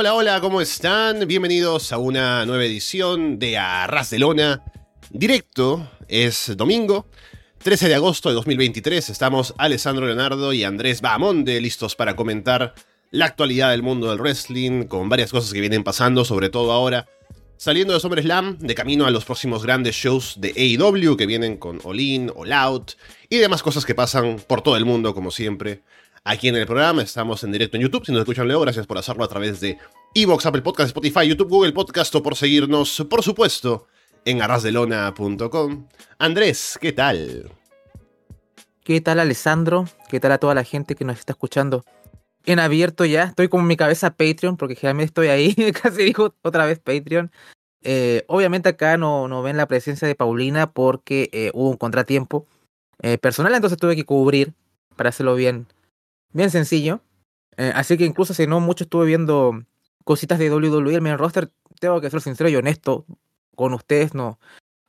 Hola, hola, ¿cómo están? Bienvenidos a una nueva edición de Arras de Lona. Directo, es domingo, 13 de agosto de 2023. Estamos Alessandro Leonardo y Andrés Bahamonde listos para comentar la actualidad del mundo del wrestling, con varias cosas que vienen pasando, sobre todo ahora. Saliendo de SummerSlam, de camino a los próximos grandes shows de AEW que vienen con All In, All Out y demás cosas que pasan por todo el mundo, como siempre. Aquí en el programa estamos en directo en YouTube. Si nos escuchan luego, gracias por hacerlo a través de Evox, Apple Podcast, Spotify, YouTube, Google Podcast o por seguirnos, por supuesto, en arrasdelona.com. Andrés, ¿qué tal? ¿Qué tal Alessandro? ¿Qué tal a toda la gente que nos está escuchando? En abierto ya, estoy con mi cabeza Patreon, porque generalmente estoy ahí, casi dijo otra vez Patreon. Eh, obviamente acá no, no ven la presencia de Paulina porque eh, hubo un contratiempo eh, personal, entonces tuve que cubrir para hacerlo bien, bien sencillo. así que incluso si no mucho estuve viendo cositas de WWE, el main roster, tengo que ser sincero y honesto con ustedes, no,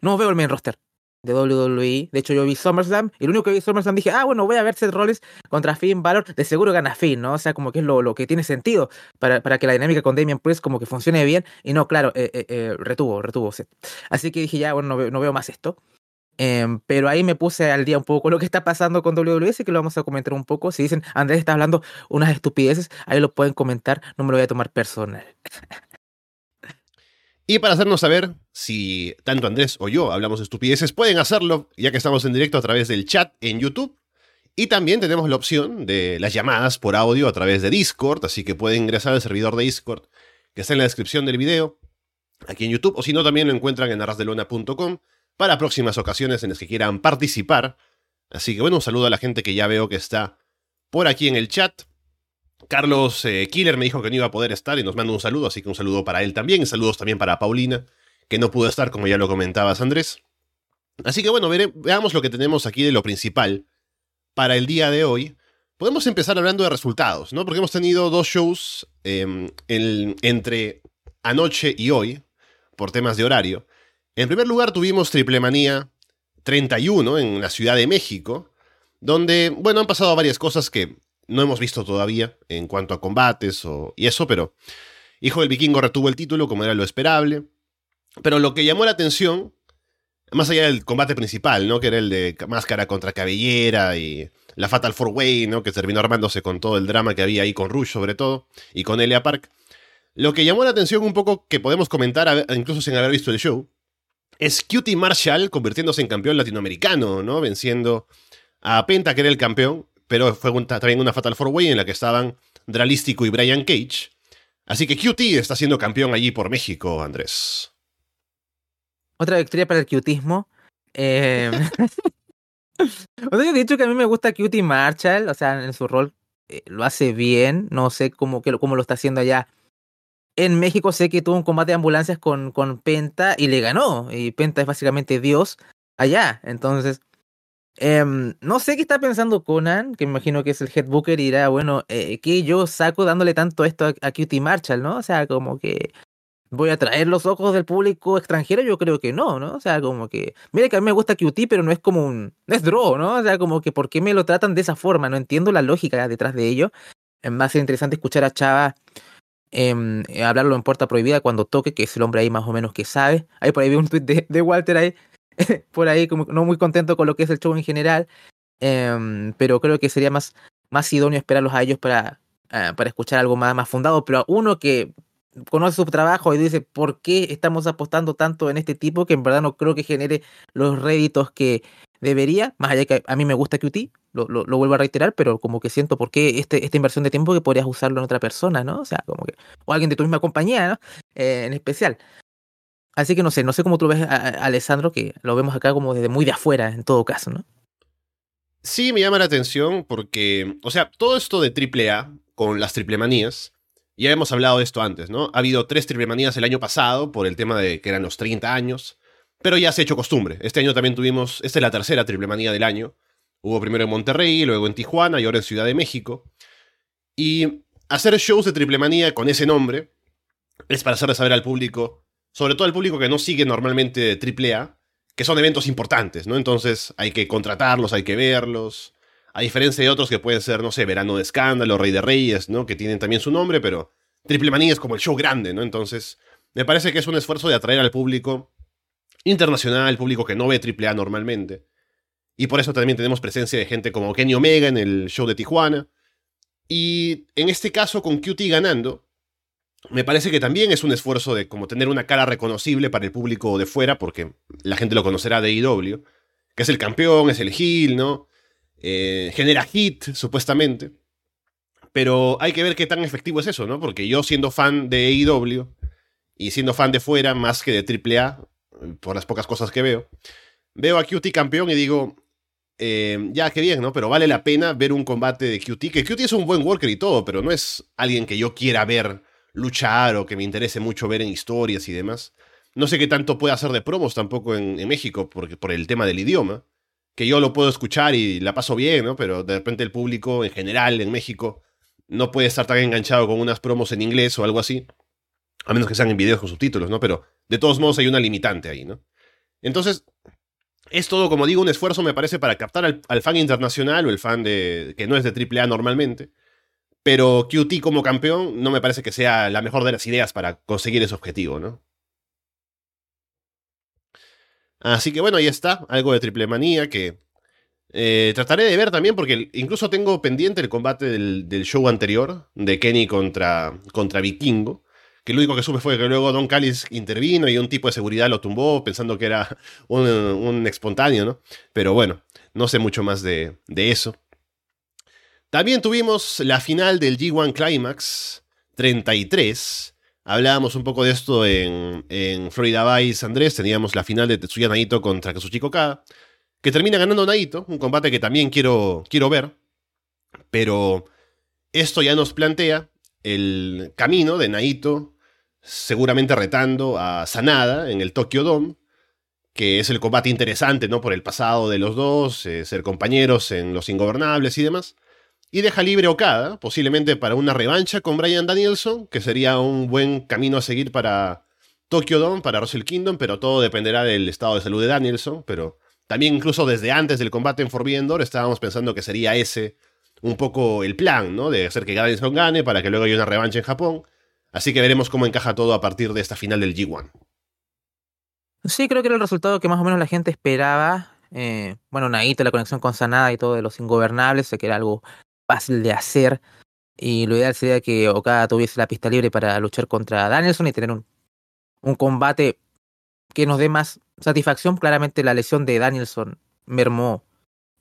no veo el main roster de WWE. De hecho, yo vi SummerSlam y lo único que vi SummerSlam dije, ah, bueno, voy a ver Seth Rollins contra Finn Balor. De seguro gana Finn, ¿no? O sea, como que es lo, que tiene sentido para, para que la dinámica con Damian Priest como que funcione bien. Y no, claro, eh, eh, eh, retuvo, retuvo Seth. Así que dije, ya, bueno, no veo, no veo más esto. Em, pero ahí me puse al día un poco lo que está pasando con WWE, así que lo vamos a comentar un poco. Si dicen, Andrés está hablando unas estupideces, ahí lo pueden comentar, no me lo voy a tomar personal. Y para hacernos saber si tanto Andrés o yo hablamos de estupideces, pueden hacerlo ya que estamos en directo a través del chat en YouTube. Y también tenemos la opción de las llamadas por audio a través de Discord, así que pueden ingresar al servidor de Discord que está en la descripción del video aquí en YouTube, o si no también lo encuentran en arrasdelona.com para próximas ocasiones en las que quieran participar. Así que bueno, un saludo a la gente que ya veo que está por aquí en el chat. Carlos eh, Killer me dijo que no iba a poder estar y nos manda un saludo, así que un saludo para él también. Saludos también para Paulina, que no pudo estar, como ya lo comentabas, Andrés. Así que bueno, veamos lo que tenemos aquí de lo principal para el día de hoy. Podemos empezar hablando de resultados, ¿no? Porque hemos tenido dos shows em, entre anoche y hoy, por temas de horario. En primer lugar, tuvimos Triple Manía 31 en la Ciudad de México, donde, bueno, han pasado varias cosas que no hemos visto todavía en cuanto a combates o, y eso, pero Hijo del Vikingo retuvo el título como era lo esperable. Pero lo que llamó la atención, más allá del combate principal, ¿no? Que era el de máscara contra cabellera y la Fatal Four Way, ¿no? Que terminó armándose con todo el drama que había ahí con Rush sobre todo y con Elia Park. Lo que llamó la atención un poco que podemos comentar, incluso sin haber visto el show, es Cutie Marshall convirtiéndose en campeón latinoamericano, ¿no? Venciendo a Penta, que era el campeón, pero fue también una Fatal Four Way en la que estaban Dralístico y Brian Cage. Así que QT está siendo campeón allí por México, Andrés. Otra victoria para el cutismo. Eh... o sea, he dicho que a mí me gusta Cutie Marshall, o sea, en su rol eh, lo hace bien, no sé cómo, cómo lo está haciendo allá. En México sé que tuvo un combate de ambulancias con, con Penta y le ganó, y Penta es básicamente Dios allá, entonces Em, no sé qué está pensando Conan, que me imagino que es el headbooker, y dirá, bueno, eh, ¿qué yo saco dándole tanto esto a, a Cutie Marshall, no? O sea, como que voy a traer los ojos del público extranjero, yo creo que no, ¿no? O sea, como que, mire que a mí me gusta QT, pero no es como un, no es draw, ¿no? O sea, como que, ¿por qué me lo tratan de esa forma? No entiendo la lógica detrás de ello. Es más interesante escuchar a Chava eh, hablarlo en puerta prohibida cuando toque, que es el hombre ahí más o menos que sabe. Ahí por ahí vi un tweet de, Walter ahí por ahí, como no muy contento con lo que es el show en general, em, pero creo que sería más, más idóneo esperarlos a ellos para, ah, para escuchar algo más, más fundado, pero uno que conoce su trabajo y dice por qué estamos apostando tanto en este tipo que en verdad no creo que genere los réditos que debería, más allá que a mí me gusta QT, lo, lo, vuelvo a reiterar, pero como que siento por qué este, esta inversión de tiempo que podrías usarlo en otra persona, ¿no? O sea, como que, o alguien de tu misma compañía, ¿no? Eh, en especial. Así que no sé, no sé cómo tú ves a, Alessandro, que lo vemos acá como desde muy de afuera, en todo caso, ¿no? Sí, me llama la atención porque, o sea, todo esto de AAA con las triple manías, ya hemos hablado de esto antes, ¿no? Ha habido tres triple manías el año pasado por el tema de que eran los 30 años, pero ya se ha hecho costumbre. Este año también tuvimos, esta es la tercera triple manía del año. Hubo primero en Monterrey, luego en Tijuana y ahora en Ciudad de México. Y hacer shows de triple manía con ese nombre es para hacerle saber al público sobre todo al público que no sigue normalmente AAA, que son eventos importantes, ¿no? Entonces hay que contratarlos, hay que verlos. A diferencia de otros que pueden ser, no sé, Verano de Escándalo, Rey de Reyes, ¿no? Que tienen también su nombre, pero Triple Manía es como el show grande, ¿no? Entonces, me parece que es un esfuerzo de atraer al público internacional, público que no ve AAA normalmente. Y por eso también tenemos presencia de gente como Kenny Omega en el show de Tijuana. Y en este caso, con QT ganando, me parece que también es un esfuerzo de como tener una cara reconocible para el público de fuera, porque la gente lo conocerá de IW, que es el campeón, es el heel, ¿no? Eh, genera hit, supuestamente. Pero hay que ver qué tan efectivo es eso, ¿no? Porque yo siendo fan de AEW y siendo fan de fuera más que de AAA, por las pocas cosas que veo, veo a QT campeón y digo, eh, ya, qué bien, ¿no? Pero vale la pena ver un combate de QT, que QT es un buen worker y todo, pero no es alguien que yo quiera ver luchar o que me interese mucho ver en historias y demás. No sé qué tanto puede hacer de promos tampoco en, México porque, por el tema del idioma, que yo lo puedo escuchar y la paso bien, ¿no? Pero de repente el público en general en México no puede estar tan enganchado con unas promos en inglés o algo así, a menos que sean en videos con subtítulos, ¿no? Pero de todos modos hay una limitante ahí, ¿no? Entonces, es todo, como digo, un esfuerzo, me parece, para captar al, fan internacional o el fan de, que no es de AAA normalmente pero QT como campeón no me parece que sea la mejor de las ideas para conseguir ese objetivo, ¿no? Así que bueno, ahí está, algo de triple manía que eh, trataré de ver también porque incluso tengo pendiente el combate del, show anterior de Kenny contra, contra Vikingo. Que lo único que supe fue que luego Don Callis intervino y un tipo de seguridad lo tumbó pensando que era un, espontáneo, ¿no? Pero bueno, no sé mucho más de, de eso. También tuvimos la final del G1 Climax 33. Hablábamos un poco de esto en, Florida Vice, Andrés. Teníamos la final de Tetsuya Naito contra Kazuchika Okada. Que termina ganando Naito. Un combate que también quiero, quiero ver. Pero esto ya nos plantea el camino de Naito. Seguramente retando a Sanada en el Tokyo Dome. Que es el combate interesante, ¿no? Por el pasado de los dos. Eh, ser compañeros en Los Ingobernables y demás. Y deja libre Okada, posiblemente para una revancha con Brian Danielson, que sería un buen camino a seguir para Tokyo Dome, para Wrestle Kingdom, pero todo dependerá del estado de salud de Danielson. Pero también incluso desde antes del combate en Forbidden estábamos pensando que sería ese un poco el plan, ¿no? De hacer que Danielson gane para que luego haya una revancha en Japón. Así que veremos cómo encaja todo a partir de esta final del G1. Sí, creo que era el resultado que más o menos la gente esperaba. Eh, bueno, Naito, la conexión con Sanada y todo de los ingobernables, sé que era algo fácil de hacer. Y lo ideal sería que Okada tuviese la pista libre para luchar contra Danielson y tener un, un combate que nos dé más satisfacción. Claramente la lesión de Danielson mermó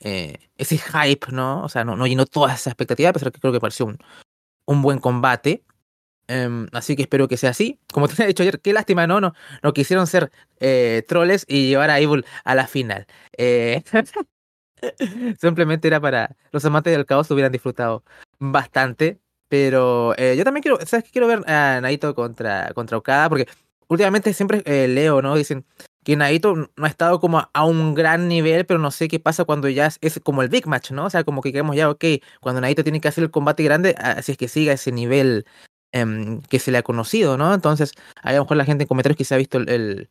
eh, ese hype, ¿no? O sea, no, no llenó todas esas expectativas, pero que creo que pareció un, buen combate. Em, así que espero que sea así. Como te he dicho ayer, qué lástima, ¿no? No, no quisieron ser eh, troles y llevar a Evil a la final. Eh, Simplemente era para los amantes del caos hubieran disfrutado bastante. Pero eh, yo también quiero, ¿sabes qué? Quiero ver a Naito contra, contra Okada, porque últimamente siempre leo, ¿no? Dicen que Naito no ha estado como a un gran nivel, pero no sé qué pasa cuando ya es, como el big match, ¿no? O sea, como que queremos ya, ok, cuando Naito tiene que hacer el combate grande, así es que siga ese nivel em, que se le ha conocido, ¿no? Entonces, a lo mejor la gente en comentarios que se ha visto el,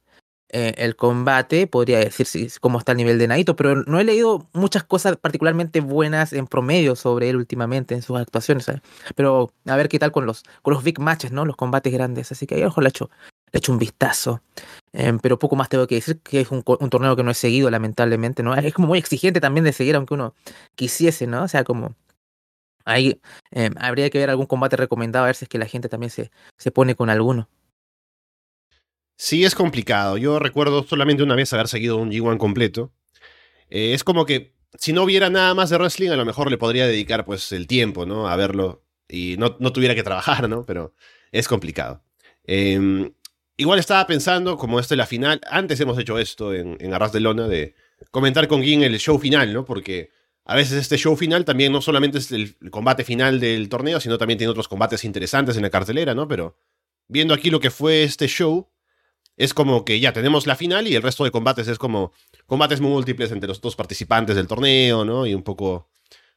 eh, el combate, podría decir si, cómo está el nivel de Naito, pero no he leído muchas cosas particularmente buenas en promedio sobre él últimamente en sus actuaciones. Pero a ver qué tal con los, con los big matches, ¿no? Los combates grandes. Así que ahí a lo mejor le he hecho, un vistazo. Em, pero poco más tengo que decir que es un, torneo que no he seguido, lamentablemente, ¿no? Es como muy exigente también de seguir, aunque uno quisiese, ¿no? O sea, como ahí em, habría que ver algún combate recomendado, a ver si es que la gente también se, se pone con alguno. Sí, es complicado. Yo recuerdo solamente una vez haber seguido un G1 completo. Eh, es como que si no hubiera nada más de wrestling, a lo mejor le podría dedicar pues el tiempo, ¿no? A verlo y no, tuviera que trabajar, ¿no? Pero es complicado. Em, igual estaba pensando, como esta es la final, antes hemos hecho esto en, en Arras de Lona, de comentar con Gin el show final, ¿no? Porque a veces este show final también no solamente es el combate final del torneo, sino también tiene otros combates interesantes en la cartelera, ¿no? Pero viendo aquí lo que fue este show, es como que ya tenemos la final y el resto de combates es como combates múltiples entre los dos participantes del torneo, ¿no? Y un poco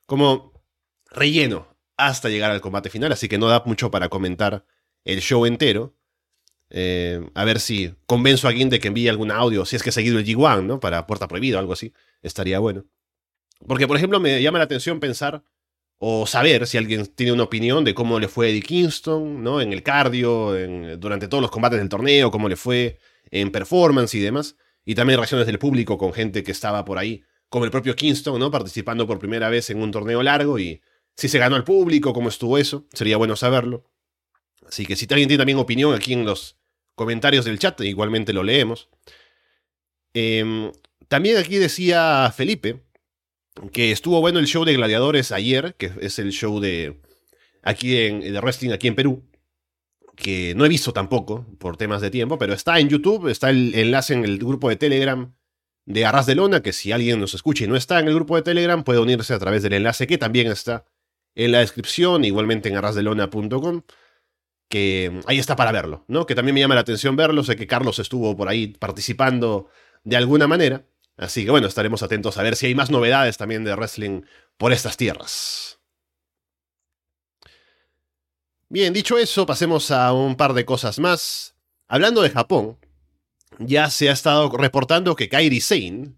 como relleno hasta llegar al combate final, así que no da mucho para comentar el show entero. Eh, a ver si convenzo a alguien de que envíe algún audio, si es que he seguido el G1, ¿no? Para Puerta Prohibida o algo así, estaría bueno. Porque, por ejemplo, me llama la atención pensar o saber si alguien tiene una opinión de cómo le fue a Eddie Kingston, ¿no? En el cardio, durante todos los combates del torneo, cómo le fue en performance y demás. Y también reacciones del público con gente que estaba por ahí, como el propio Kingston, ¿no? Participando por primera vez en un torneo largo y si se ganó al público, cómo estuvo eso, sería bueno saberlo. Así que si alguien tiene también opinión aquí en los comentarios del chat, igualmente lo leemos. Em, también aquí decía Felipe que estuvo bueno el show de gladiadores ayer, que es el show de aquí en de wrestling aquí en Perú, que no he visto tampoco por temas de tiempo, pero está en YouTube, está el enlace en el grupo de Telegram de Arras de Lona, que si alguien nos escucha y no está en el grupo de Telegram, puede unirse a través del enlace que también está en la descripción, igualmente en arrasdelona.com, que ahí está para verlo, ¿no? Que también me llama la atención verlo, sé que Carlos estuvo por ahí participando de alguna manera, así que bueno, estaremos atentos a ver si hay más novedades también de wrestling por estas tierras. Bien, dicho eso, pasemos a un par de cosas más. Hablando de Japón, ya se ha estado reportando que Kairi Sane,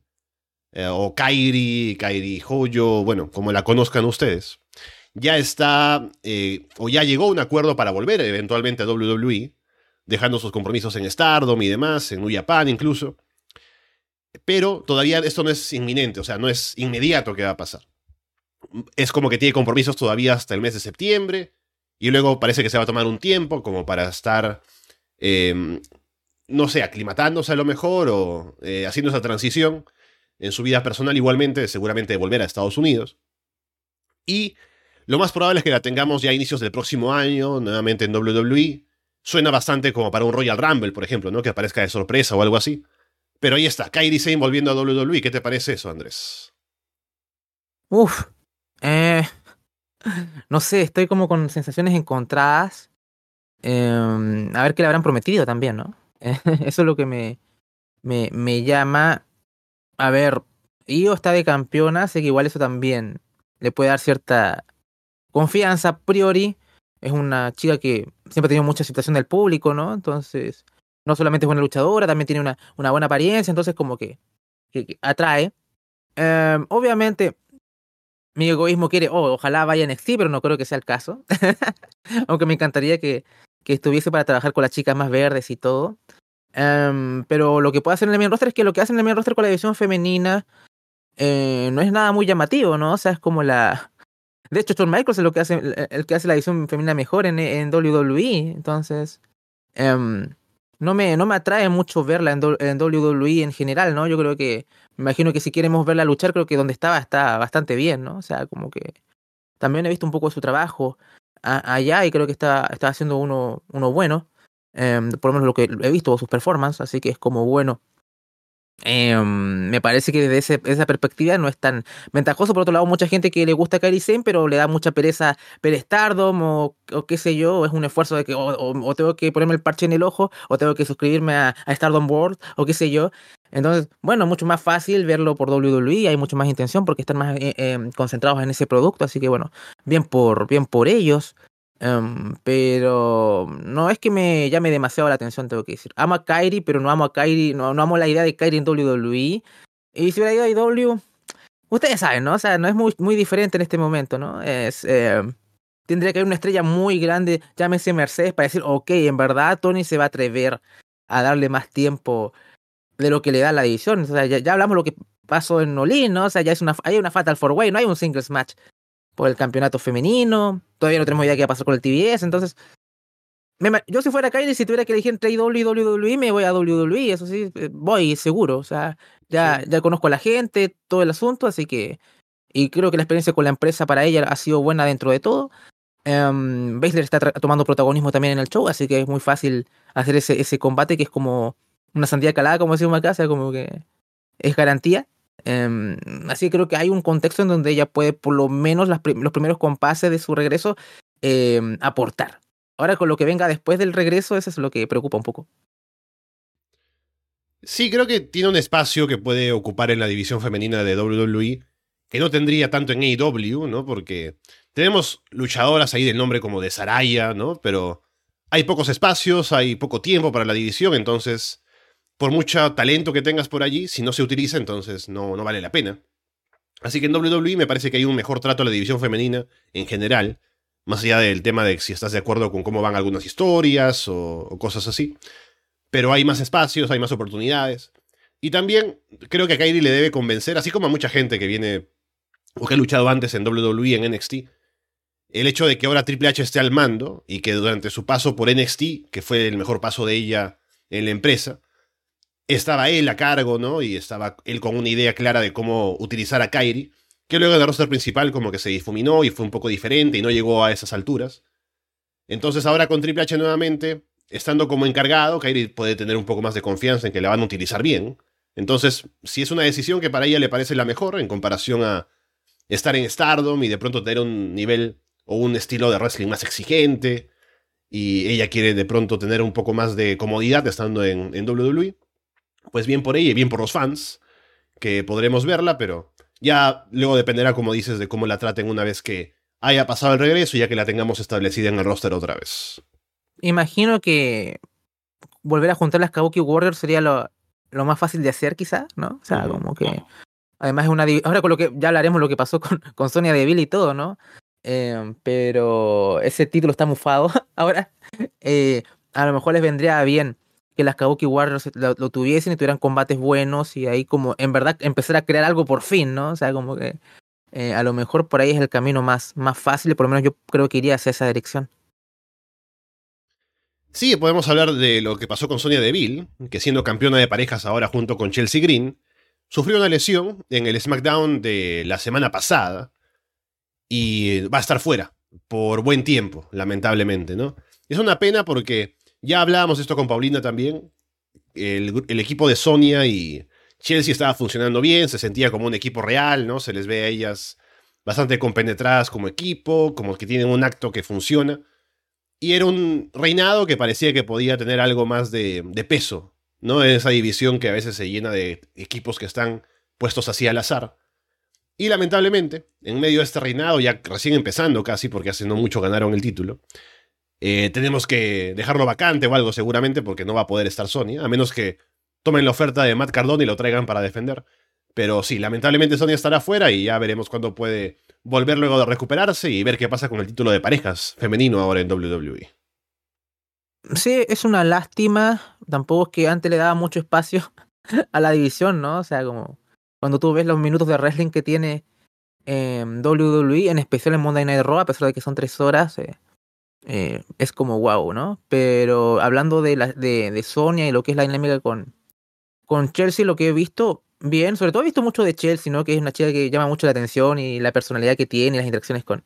eh, o Kairi, Kairi Hoyo, bueno, como la conozcan ustedes, ya está, eh, o ya llegó un acuerdo para volver eventualmente a WWE, dejando sus compromisos en Stardom y demás, en New Japan incluso. Pero todavía esto no es inminente, o sea, no es inmediato que va a pasar. Es como que tiene compromisos todavía hasta el mes de septiembre, y luego parece que se va a tomar un tiempo como para estar, em, no sé, aclimatándose a lo mejor o eh, haciendo esa transición en su vida personal igualmente, seguramente de volver a Estados Unidos. Y lo más probable es que la tengamos ya a inicios del próximo año, nuevamente en WWE. Suena bastante como para un Royal Rumble, por ejemplo, ¿no? Que aparezca de sorpresa o algo así. Pero ahí está, Kairi Sane volviendo a WWE. ¿Qué te parece eso, Andrés? Uf. Eh, no sé, estoy como con sensaciones encontradas. Em, a ver qué le habrán prometido también, ¿no? eso es lo que me, me, me llama. A ver, Io está de campeona, sé que igual eso también le puede dar cierta confianza a priori. Es una chica que siempre ha tenido mucha aceptación del público, ¿no? Entonces, no solamente es buena luchadora, también tiene una, buena apariencia, entonces como que, atrae. Em, obviamente, mi egoísmo quiere, oh, ojalá vaya en NXT, pero no creo que sea el caso. Aunque me encantaría que, estuviese para trabajar con las chicas más verdes y todo. Em, pero lo que puede hacer en el main roster es que lo que hace en el main roster con la división femenina eh, no es nada muy llamativo, ¿no? O sea, es como la, de hecho, Shawn Michaels es lo que hace, el, que hace la edición femenina mejor en, en WWE. Entonces, em, no, me, no me atrae mucho verla en, en, WWE en general, ¿no? Yo creo que, me imagino que si queremos verla luchar, creo que donde estaba está bastante bien, ¿no? O sea, como que también he visto un poco de su trabajo allá y creo que está, está haciendo uno, uno bueno. Em, por lo menos lo que he visto, sus performances, así que es como bueno Em, me parece que desde esa perspectiva no es tan ventajoso. Por otro lado, mucha gente que le gusta Kairi Sane, pero le da mucha pereza ver Stardom o, o qué sé yo, es un esfuerzo de que o, tengo que ponerme el parche en el ojo o tengo que suscribirme a, Stardom World o qué sé yo. Entonces, bueno, mucho más fácil verlo por WWE, hay mucho más intención porque están más eh, em, concentrados en ese producto, así que bueno, bien por, bien por ellos. Em, pero no es que me llame demasiado la atención, tengo que decir. Amo a Kairi, pero no amo a Kairi, no, no amo la idea de Kairi en WWE. Y si hubiera ido a IW, ustedes saben, ¿no? O sea, no es muy, muy diferente en este momento, ¿no? Es, em, tendría que haber una estrella muy grande, llámese Mercedes, para decir, ok, en verdad Tony se va a atrever a darle más tiempo de lo que le da la división. O sea, ya, ya hablamos lo que pasó en Olin, ¿no? O sea, ya es una, hay una Fatal Four Way, no hay un singles match por el campeonato femenino. Todavía no tenemos idea qué va a pasar con el TBS, entonces. yo si fuera Kylie, si tuviera que elegir entre WWE, me voy a WWE, eso sí, eh, voy seguro. O sea, ya, ya conozco a la gente, todo el asunto, así que. Y creo que la experiencia con la empresa para ella ha sido buena dentro de todo. Um, Baszler está tomando protagonismo también en el show, así que es muy fácil hacer ese, ese combate que es como una sandía calada, como decimos acá, o sea, como que es garantía. Em, así que creo que hay un contexto en donde ella puede, por lo menos los primeros compases de su regreso, em, aportar. Ahora con lo que venga después del regreso, eso es lo que preocupa un poco. Sí, creo que tiene un espacio que puede ocupar en la división femenina de WWE, que no tendría tanto en AEW, ¿no? Porque tenemos luchadoras ahí del nombre como de Saraya, ¿no? Pero hay pocos espacios, hay poco tiempo para la división, entonces por mucho talento que tengas por allí, si no se utiliza, entonces no, no vale la pena. Así que en WWE me parece que hay un mejor trato a la división femenina en general, más allá del tema de si estás de acuerdo con cómo van algunas historias o, o cosas así. Pero hay más espacios, hay más oportunidades. Y también creo que a Kairi le debe convencer, así como a mucha gente que viene o que ha luchado antes en WWE, en NXT, el hecho de que ahora Triple H esté al mando y que durante su paso por NXT, que fue el mejor paso de ella en la empresa, estaba él a cargo, ¿no? Y estaba él con una idea clara de cómo utilizar a Kairi, que luego el roster principal como que se difuminó y fue un poco diferente y no llegó a esas alturas. Entonces ahora con Triple H nuevamente, estando como encargado, Kairi puede tener un poco más de confianza en que la van a utilizar bien. Entonces, si es una decisión que para ella le parece la mejor en comparación a estar en Stardom y de pronto tener un nivel o un estilo de wrestling más exigente, y ella quiere de pronto tener un poco más de comodidad estando en, en WWE, pues bien por ella y bien por los fans, que podremos verla, pero ya luego dependerá, como dices, de cómo la traten una vez que haya pasado el regreso, ya que la tengamos establecida en el roster otra vez. Imagino que volver a juntar las Kabuki Warriors sería lo, lo más fácil de hacer, quizá, ¿no? O sea, como que. Además, es una. Ahora con lo que ya hablaremos lo que pasó con, con Sonia Deville y todo, ¿no? Eh, pero ese título está mufado ahora. Eh, a lo mejor les vendría bien que las Kabuki Warriors lo, tuviesen y tuvieran combates buenos y ahí como en verdad empezar a crear algo por fin, ¿no? O sea, como que eh, a lo mejor por ahí es el camino más, más fácil, por lo menos yo creo que iría hacia esa dirección. Sí, podemos hablar de lo que pasó con Sonia Deville, que siendo campeona de parejas ahora junto con Chelsea Green, sufrió una lesión en el SmackDown de la semana pasada y va a estar fuera por buen tiempo, lamentablemente, ¿no? Es una pena porque ya hablábamos esto con Paulina también. El, equipo de Sonia y Chelsea estaba funcionando bien, se sentía como un equipo real, ¿no? Se les ve a ellas bastante compenetradas como equipo, como que tienen un acto que funciona. Y era un reinado que parecía que podía tener algo más de, de peso, ¿no? En esa división que a veces se llena de equipos que están puestos así al azar. Y lamentablemente, en medio de este reinado, ya recién empezando casi, porque hace no mucho ganaron el título, eh, tenemos que dejarlo vacante o algo seguramente, porque no va a poder estar Sonia, a menos que tomen la oferta de Matt Cardone y lo traigan para defender. Pero sí, lamentablemente Sonia estará fuera y ya veremos cuándo puede volver luego de recuperarse y ver qué pasa con el título de parejas femenino ahora en WWE. Sí, es una lástima. Tampoco es que antes le daba mucho espacio a la división, ¿no? O sea, como cuando tú ves los minutos de wrestling que tiene eh, WWE, en especial en Monday Night Raw, a pesar de que son tres horas, eh, eh, es como wow, ¿no? Pero hablando de, la, de, de Sonia y lo que es la dinámica con, con Chelsea, lo que he visto, bien, sobre todo he visto mucho de Chelsea, ¿no? Que es una chica que llama mucho la atención y la personalidad que tiene y las interacciones con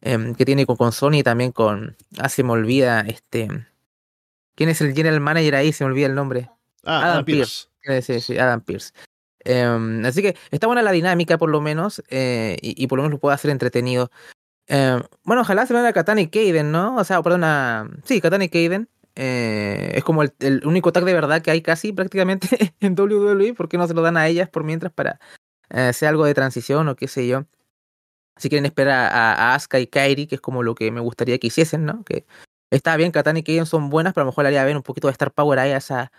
eh, que tiene con, con, Sony y también con ah, se me olvida este ¿Quién es el general manager ahí? Se me olvida el nombre. Ah, Adam, Adam Pierce. Pierce. Sí, sí, Adam Pierce. Eh, así que está buena la dinámica por lo menos eh, y, y, por lo menos lo puede hacer entretenido. Eh, bueno, ojalá se vea a Katana y Kaden, ¿no? O sea, perdón, sí, Katana y Kaden. Eh, es como el, único tag de verdad que hay casi prácticamente en WWE. ¿Por qué no se lo dan a ellas por mientras para eh, algo de transición o qué sé yo? Si quieren esperar a, Asuka y Kairi, que es como lo que me gustaría que hiciesen, ¿no? Que está bien, Katana y Kaden son buenas, pero a lo mejor le haría bien un poquito de Star Power ahí a, esa,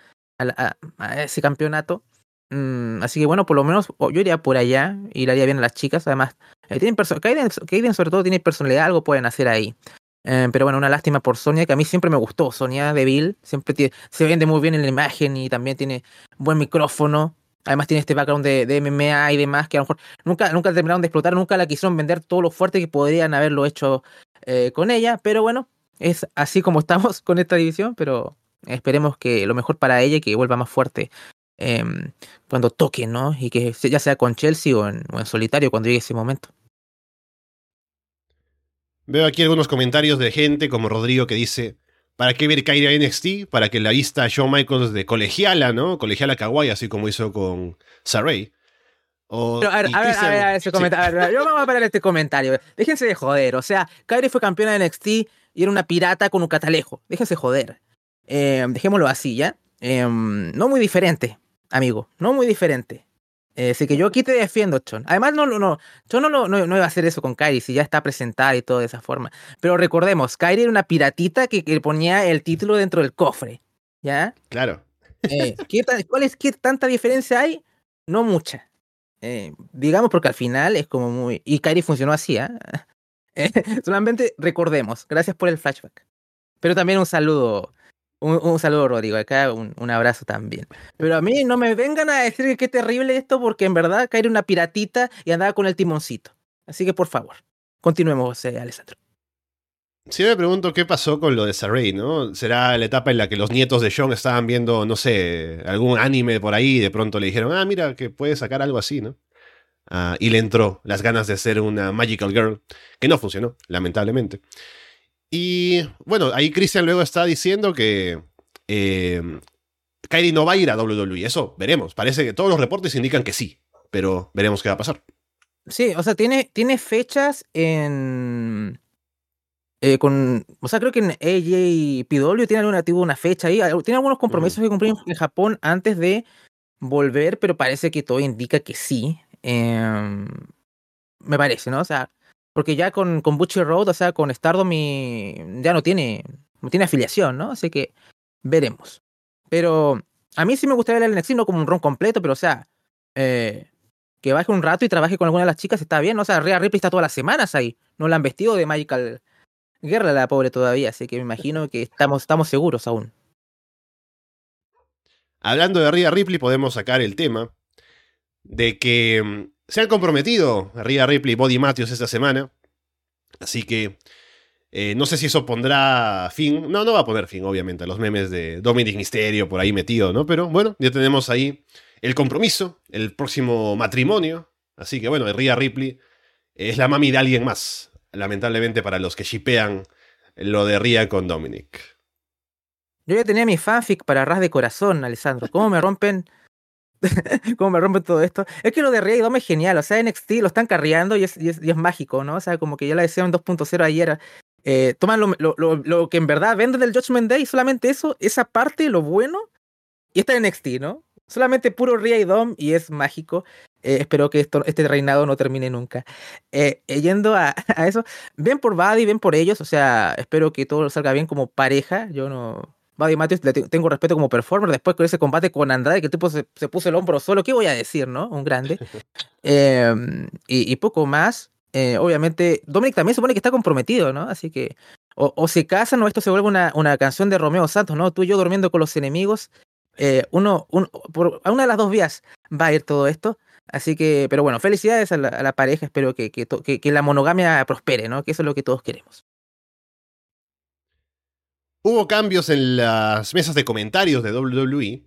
ese campeonato. Mm, así que bueno, por lo menos yo iría por allá y le haría bien a las chicas. Además, eh, tienen Kaiden, Kaiden sobre todo tiene personalidad, algo pueden hacer ahí. Eh, pero bueno, una lástima por Sonia, que a mí siempre me gustó. Sonia Deville siempre se vende muy bien en la imagen y también tiene buen micrófono. Además tiene este background de, de, MMA y demás que a lo mejor nunca, nunca terminaron de explotar, nunca la quisieron vender todo lo fuerte que podrían haberlo hecho eh, con ella. Pero bueno, es así como estamos con esta división, pero esperemos que lo mejor para ella y que vuelva más fuerte eh, cuando toque, ¿no? Y que ya sea con Chelsea o en, o en, solitario cuando llegue ese momento. Veo aquí algunos comentarios de gente como Rodrigo que dice, ¿para qué ver Kairi a NXT? Para que la vista Shawn Michaels de colegiala, ¿no? Colegiala kawaii, así como hizo con Saray. O, Pero, a, ver, a, ver, a, ver, a ese sí. comentario. A ver, yo vamos a parar este comentario. Déjense de joder. O sea, Kairi fue campeona de NXT y era una pirata con un catalejo. Déjense joder. Eh, dejémoslo así, ¿ya? Eh, no muy diferente amigo, no muy diferente. Eh, así que yo aquí te defiendo, Chon. Además, no, no, no, yo no, no, no, iba a hacer eso con Kairi, si ya está presentada y todo de esa forma. Pero recordemos, Kairi era una piratita que, que ponía el título dentro del cofre. ¿Ya? Claro. Eh, ¿qué, ¿Cuál es qué tanta diferencia hay? No mucha. Eh, digamos porque al final es como muy... Y Kairi funcionó así, ¿ah? ¿eh? solamente recordemos, gracias por el flashback. Pero también un saludo, un, saludo Rodrigo, acá un, un, abrazo también. Pero a mí no me vengan a decir que qué terrible esto porque en verdad Kairi una piratita y andaba con el timoncito. Así que por favor, continuemos, eh, Alessandro. Sí me pregunto qué pasó con lo de Saray, ¿no? ¿Será la etapa en la que los nietos de John estaban viendo, no sé, algún anime por ahí y de pronto le dijeron, ah, mira, que puede sacar algo así, ¿no? Ah, y le entró las ganas de ser una Magical Girl, que no funcionó, lamentablemente. Y bueno, ahí Christian luego está diciendo que eh, Kairi no va a ir a WWE, eso veremos. Parece que todos los reportes indican que sí, pero veremos qué va a pasar. Sí, o sea, tiene, tiene fechas en eh, con, o sea, creo que en AJ PW tiene alguna, una fecha ahí, tiene algunos compromisos que cumplir en Japón antes de volver, pero parece que todo indica que sí. Em, me parece, ¿no? O sea, porque ya con, con Butcher Road, o sea, con Stardom ya no tiene, no tiene afiliación, ¿no? Así que veremos. Pero a mí sí me gustaría ver el NXT, no como un ron completo, pero o sea, eh, que baje un rato y trabaje con alguna de las chicas está bien, ¿no? O sea, Rhea Ripley está todas las semanas ahí, no la han vestido de Magical guerra la pobre todavía, así que me imagino que estamos, estamos seguros aún. Hablando de Rhea Ripley, podemos sacar el tema de que mm, se han comprometido Rhea Ripley y Body Matthews esta semana. Así que eh, no sé si eso pondrá fin. No, no va a poner fin, obviamente, a los memes de Dominic Mysterio por ahí metido, ¿no? Pero bueno, ya tenemos ahí el compromiso, el próximo matrimonio. Así que bueno, Rhea Ripley es la mami de alguien más lamentablemente para los que shipean lo de Ria con Dominic. Yo ya tenía mi fanfic para ras de corazón, Alessandro. ¿Cómo me rompen? ¿Cómo me rompen todo esto? Es que lo de Ria y Dom es genial. O sea, NXT lo están carreando y es, y es, mágico, ¿no? O sea, como que ya la decía en 2.0 ayer. Eh, toman lo, lo, lo, que en verdad venden del Judgment Day, solamente eso, esa parte, lo bueno, y está en NXT, ¿no? Solamente puro Ria y Dom y es mágico. Eh, espero que esto, este reinado no termine nunca. Eh, eh yendo a, a, eso, ven por Buddy, ven por ellos, o sea, espero que todo salga bien como pareja. Yo no. Buddy Matthews le tengo respeto como performer. Después con ese combate con Andrade, que el tipo se, se puso el hombro solo, ¿qué voy a decir, no? Un grande. eh, y, y, poco más. Eh, obviamente, Dominic también supone que está comprometido, ¿no? Así que. O, o se casan o esto se vuelve una, una canción de Romeo Santos, ¿no? Tú y yo durmiendo con los enemigos. uno, uno, por, a una de las dos vías va a ir todo esto. Así que, pero bueno, felicidades a la, pareja, espero que, que, que, la monogamia prospere, ¿no? Que eso es lo que todos queremos. Hubo cambios en las mesas de comentarios de WWE.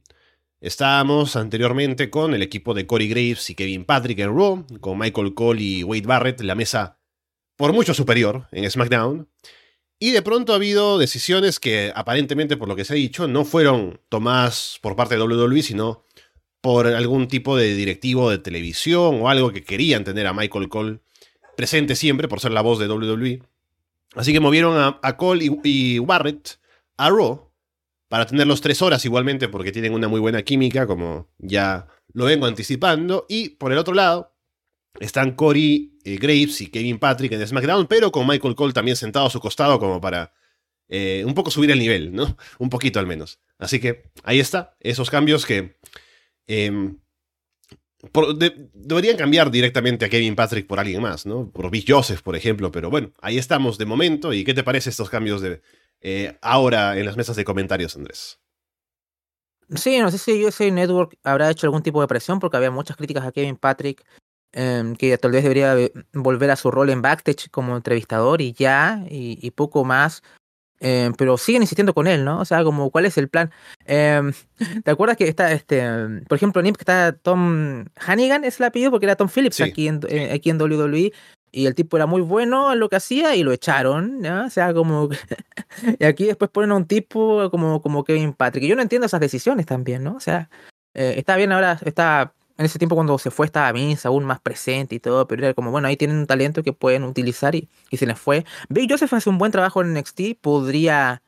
Estábamos anteriormente con el equipo de Corey Graves y Kevin Patrick en Raw, con Michael Cole y Wade Barrett, la mesa por mucho superior en SmackDown. Y de pronto ha habido decisiones que aparentemente, por lo que se ha dicho, no fueron tomadas por parte de WWE, sino por algún tipo de directivo de televisión o algo que querían tener a Michael Cole presente siempre por ser la voz de WWE. Así que movieron a, Cole y, Barrett a Raw para tenerlos tres horas igualmente porque tienen una muy buena química, como ya lo vengo anticipando. Y por el otro lado están Corey eh, Graves y Kevin Patrick en SmackDown, pero con Michael Cole también sentado a su costado como para eh, un poco subir el nivel, ¿no? Un poquito al menos. Así que ahí está, esos cambios que Em, deberían cambiar directamente a Kevin Patrick por alguien más, ¿no? Por Big Joseph, por ejemplo, pero bueno, ahí estamos de momento. ¿Y qué te parece estos cambios de eh, ahora en las mesas de comentarios, Andrés? Sí, no sé si USA Network habrá hecho algún tipo de presión porque había muchas críticas a Kevin Patrick, em, que tal vez debería volver a su rol en backstage como entrevistador y ya, y poco más. Eh, pero siguen insistiendo con él, ¿no? O sea, como, ¿cuál es el plan? Eh, ¿Te acuerdas que está, este, por ejemplo, NIP, que está Tom Hannigan, es el apellido, porque era Tom Phillips aquí, en, eh, aquí en WWE, y el tipo era muy bueno en lo que hacía y lo echaron, ¿no? O sea, como... y aquí después ponen a un tipo como, como Kevin Patrick. Y yo no entiendo esas decisiones también, ¿no? O sea, eh, está bien ahora, está en ese tiempo cuando se fue estaba Vince aún más presente y todo, pero era como, bueno, ahí tienen un talento que pueden utilizar y, y se les fue. Big Joseph hace un buen trabajo en NXT, podría,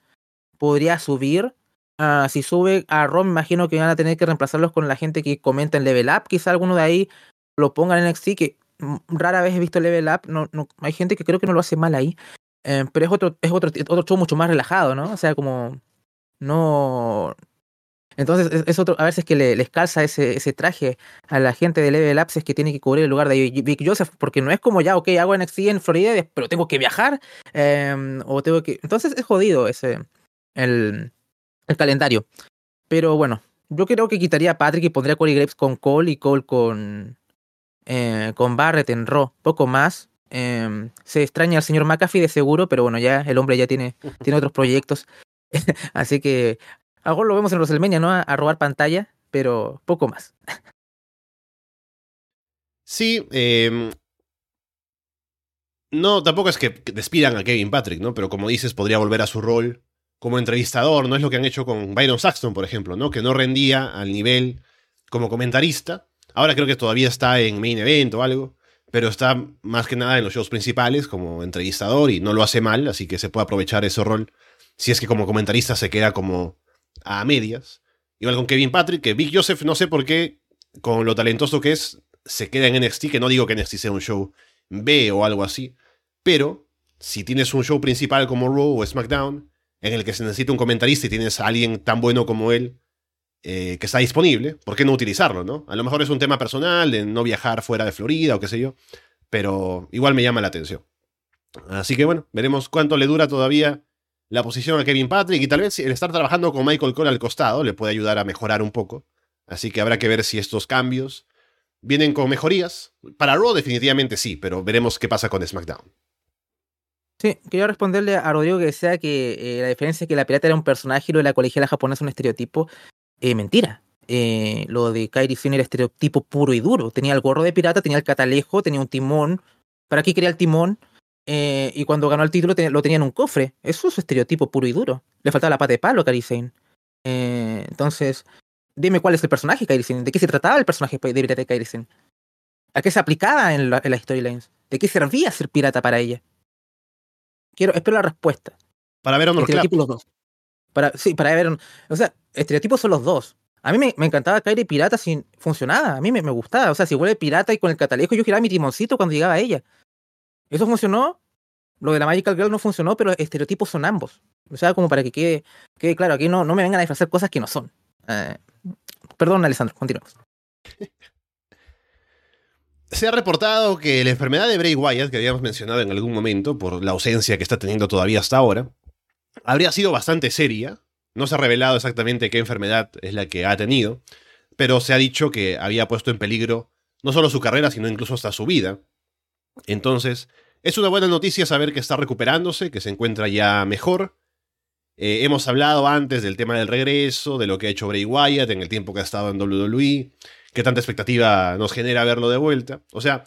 podría subir. Uh, si sube a Rom, imagino que van a tener que reemplazarlos con la gente que comenta en Level Up. Quizá alguno de ahí lo pongan en NXT, que rara vez he visto Level Up. No, no, hay gente que creo que no lo hace mal ahí. Eh, pero es otro, es otro, otro show mucho más relajado, ¿no? O sea, como no Entonces, es, otro, a veces que le, les calza ese, ese traje a la gente de Level Ups es que tiene que cubrir el lugar de Vic Joseph, porque no es como ya, ok, hago NXT en Florida, pero tengo que viajar, em, o tengo que... Entonces es jodido ese, el, el calendario. Pero bueno, yo creo que quitaría a Patrick y pondría a Corey Graves con Cole y Cole con, eh, con Barrett en Raw, poco más. Em, se extraña al señor McAfee de seguro, pero bueno, ya el hombre ya tiene, tiene otros proyectos. Así que ahora lo vemos en WrestleMania, ¿no? A, robar pantalla, pero poco más. Sí, eh, no, tampoco es que despidan a Kevin Patrick, ¿no? Pero como dices, podría volver a su rol como entrevistador, no es lo que han hecho con Byron Saxton, por ejemplo, ¿no? Que no rendía al nivel como comentarista. Ahora creo que todavía está en main event o algo, pero está más que nada en los shows principales como entrevistador y no lo hace mal, así que se puede aprovechar ese rol si es que como comentarista se queda como a medias. Igual con Kevin Patrick, que Big Joseph no sé por qué, con lo talentoso que es, se queda en NXT, que no digo que NXT sea un show B o algo así, pero si tienes un show principal como Raw o SmackDown, en el que se necesita un comentarista y tienes a alguien tan bueno como él eh, que está disponible, ¿por qué no utilizarlo, no? A lo mejor es un tema personal de no viajar fuera de Florida o qué sé yo, pero igual me llama la atención. Así que bueno, veremos cuánto le dura todavía la posición a Kevin Patrick y tal vez el estar trabajando con Michael Cole al costado le puede ayudar a mejorar un poco. Así que habrá que ver si estos cambios vienen con mejorías. Para Raw definitivamente sí, pero veremos qué pasa con SmackDown. Sí, quería responderle a Rodrigo que decía que eh, la diferencia es que la pirata era un personaje y lo de la colegiala japonesa un estereotipo. Eh, mentira. Eh, lo de Kairi Sane era estereotipo puro y duro. Tenía el gorro de pirata, tenía el catalejo, tenía un timón. ¿Para qué quería el timón? y cuando ganó el título lo tenía en un cofre. Eso es estereotipo puro y duro. Le faltaba la pata de palo a Kairi Sane. entonces, dime cuál es el personaje Kairi Sane. ¿De qué se trataba el personaje de pirata de Kairi Sane? ¿A qué se aplicaba en, la, en las storylines? ¿De qué servía ser pirata para ella? Quiero, espero la respuesta. Para ver Honor Club. los dos. Para, sí, para ver. O sea, estereotipos son los dos. A mí me, me encantaba Kairi pirata sin funcionaba. A mí me, me, gustaba. O sea, si vuelve pirata y con el catalejo, yo giraba mi timoncito cuando llegaba a ella. Eso funcionó. Lo de la Magical Girl no funcionó, pero estereotipos son ambos. O sea, como para que quede, quede claro, aquí no, no me vengan a disfrazar cosas que no son. Eh, perdón, Alessandro, continuamos. Se ha reportado que la enfermedad de Bray Wyatt, que habíamos mencionado en algún momento, por la ausencia que está teniendo todavía hasta ahora, habría sido bastante seria. No se ha revelado exactamente qué enfermedad es la que ha tenido, pero se ha dicho que había puesto en peligro no solo su carrera, sino incluso hasta su vida. Entonces, es una buena noticia saber que está recuperándose, que se encuentra ya mejor. Eh, hemos hablado antes del tema del regreso, de lo que ha hecho Bray Wyatt en el tiempo que ha estado en WWE qué tanta expectativa nos genera verlo de vuelta. O sea,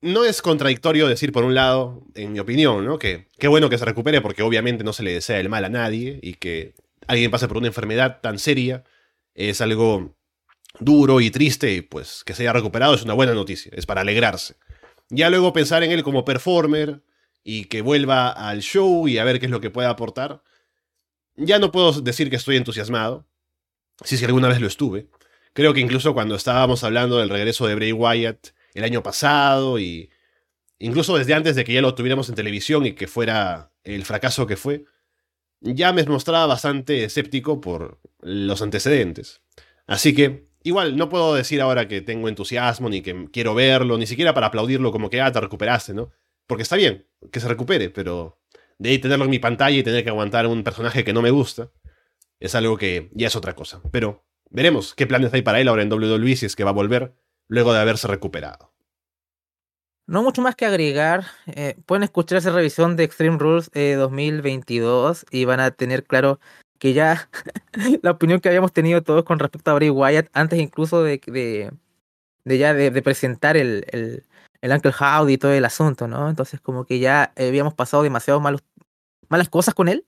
no es contradictorio decir, por un lado, en mi opinión, ¿no? Que qué bueno que se recupere porque obviamente no se le desea el mal a nadie y que alguien pase por una enfermedad tan seria es algo duro y triste y pues que se haya recuperado es una buena noticia, es para alegrarse. Ya luego pensar en él como performer y que vuelva al show y a ver qué es lo que puede aportar. Ya no puedo decir que estoy entusiasmado, si es que alguna vez lo estuve, Creo que incluso cuando estábamos hablando del regreso de Bray Wyatt el año pasado y incluso desde antes de que ya lo tuviéramos en televisión y que fuera el fracaso que fue, ya me mostraba bastante escéptico por los antecedentes. Así que, igual, no puedo decir ahora que tengo entusiasmo, ni que quiero verlo, ni siquiera para aplaudirlo como que, ah, te recuperaste, ¿no? Porque está bien que se recupere, pero de ahí tenerlo en mi pantalla y tener que aguantar un personaje que no me gusta, es algo que ya es otra cosa. Pero Veremos qué planes hay para él ahora en WWE si es que va a volver luego de haberse recuperado. No mucho más que agregar. Eh, pueden escuchar esa revisión de Extreme Rules 2022 eh, y van a tener claro que ya la opinión que habíamos tenido todos con respecto a Bray Wyatt antes incluso de, de, ya de, presentar el, el, el, Uncle Howdy y todo el asunto, ¿no? Entonces como que ya habíamos pasado demasiado malas cosas con él.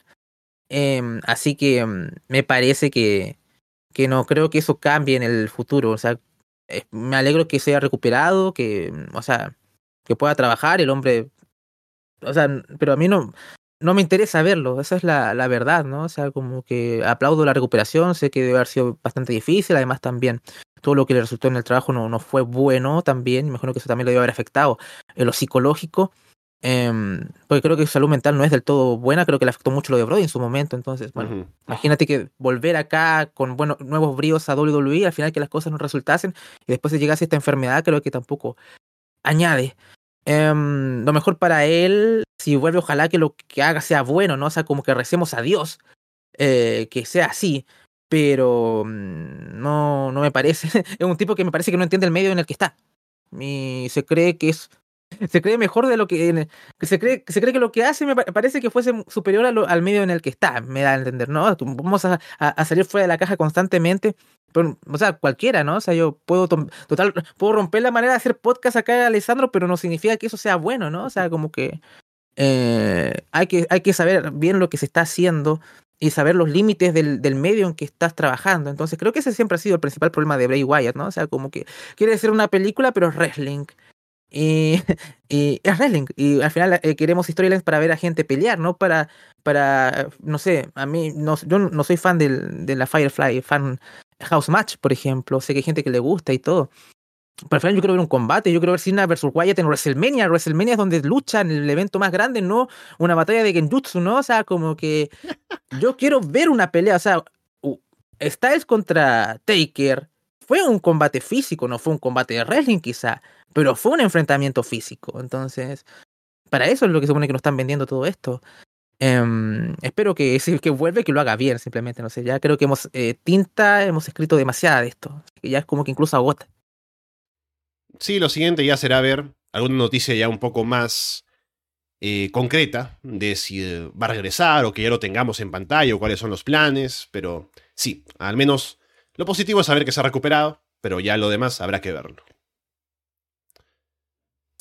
Em, así que em, me parece que, que no creo que eso cambie en el futuro. O sea, eh, me alegro que se haya recuperado, que, mm, o sea, que pueda trabajar el hombre. O sea, pero a mí no, no me interesa verlo, esa es la, la verdad, ¿no? O sea, como que aplaudo la recuperación, sé que debe haber sido bastante difícil, además también todo lo que le resultó en el trabajo no, no fue bueno también, imagino que eso también lo debe haber afectado en lo psicológico. Em, porque creo que su salud mental no es del todo buena, creo que le afectó mucho lo de Brody en su momento. Entonces, bueno, imagínate que volver acá con bueno, nuevos bríos a WWE, al final que las cosas no resultasen y después de llegase esta enfermedad, creo que tampoco añade. Em, lo mejor para él, si vuelve, ojalá que lo que haga sea bueno, ¿no? O sea, como que recemos a Dios, eh, que sea así. Pero mm, no, no me parece. es un tipo que me parece que no entiende el medio en el que está. Y se cree que es se cree mejor de lo que, se cree se cree que lo que hace me parece que fuese superior al medio en el que está me da a entender no vamos a, a, salir fuera de la caja constantemente o sea cualquiera no o sea yo puedo total puedo romper la manera de hacer podcast acá Alessandro pero no significa que eso sea bueno no o sea como que eh, hay que hay que saber bien lo que se está haciendo y saber los límites del, del, medio en que estás trabajando. Entonces creo que ese siempre ha sido el principal problema de Bray Wyatt, ¿no? O sea, como que quiere ser una película, pero es wrestling. Y, y es wrestling. Y al final eh, queremos storylines para ver a gente pelear, ¿no? Para, para no sé, a mí, no, yo no soy fan del, de la Firefly, fan House Match, por ejemplo. Sé que hay gente que le gusta y todo. Pero al final yo quiero ver un combate, yo quiero ver Cena versus Wyatt en WrestleMania. WrestleMania es donde luchan, el evento más grande, no una batalla de Genjutsu, ¿no? O sea, como que yo quiero ver una pelea, o sea, Styles contra Taker fue un combate físico, no fue un combate de wrestling quizá, pero fue un enfrentamiento físico. Entonces, para eso es lo que supone que nos están vendiendo todo esto. Um, espero que si que vuelve que lo haga bien, simplemente, no sé, ya creo que hemos eh, tinta, hemos escrito demasiada de esto, que ya es como que incluso agota. Sí, lo siguiente ya será ver alguna noticia ya un poco más eh, concreta de si eh, va a regresar o que ya lo tengamos en pantalla o cuáles son los planes, pero sí, al menos lo positivo es saber que se ha recuperado, pero ya lo demás habrá que verlo.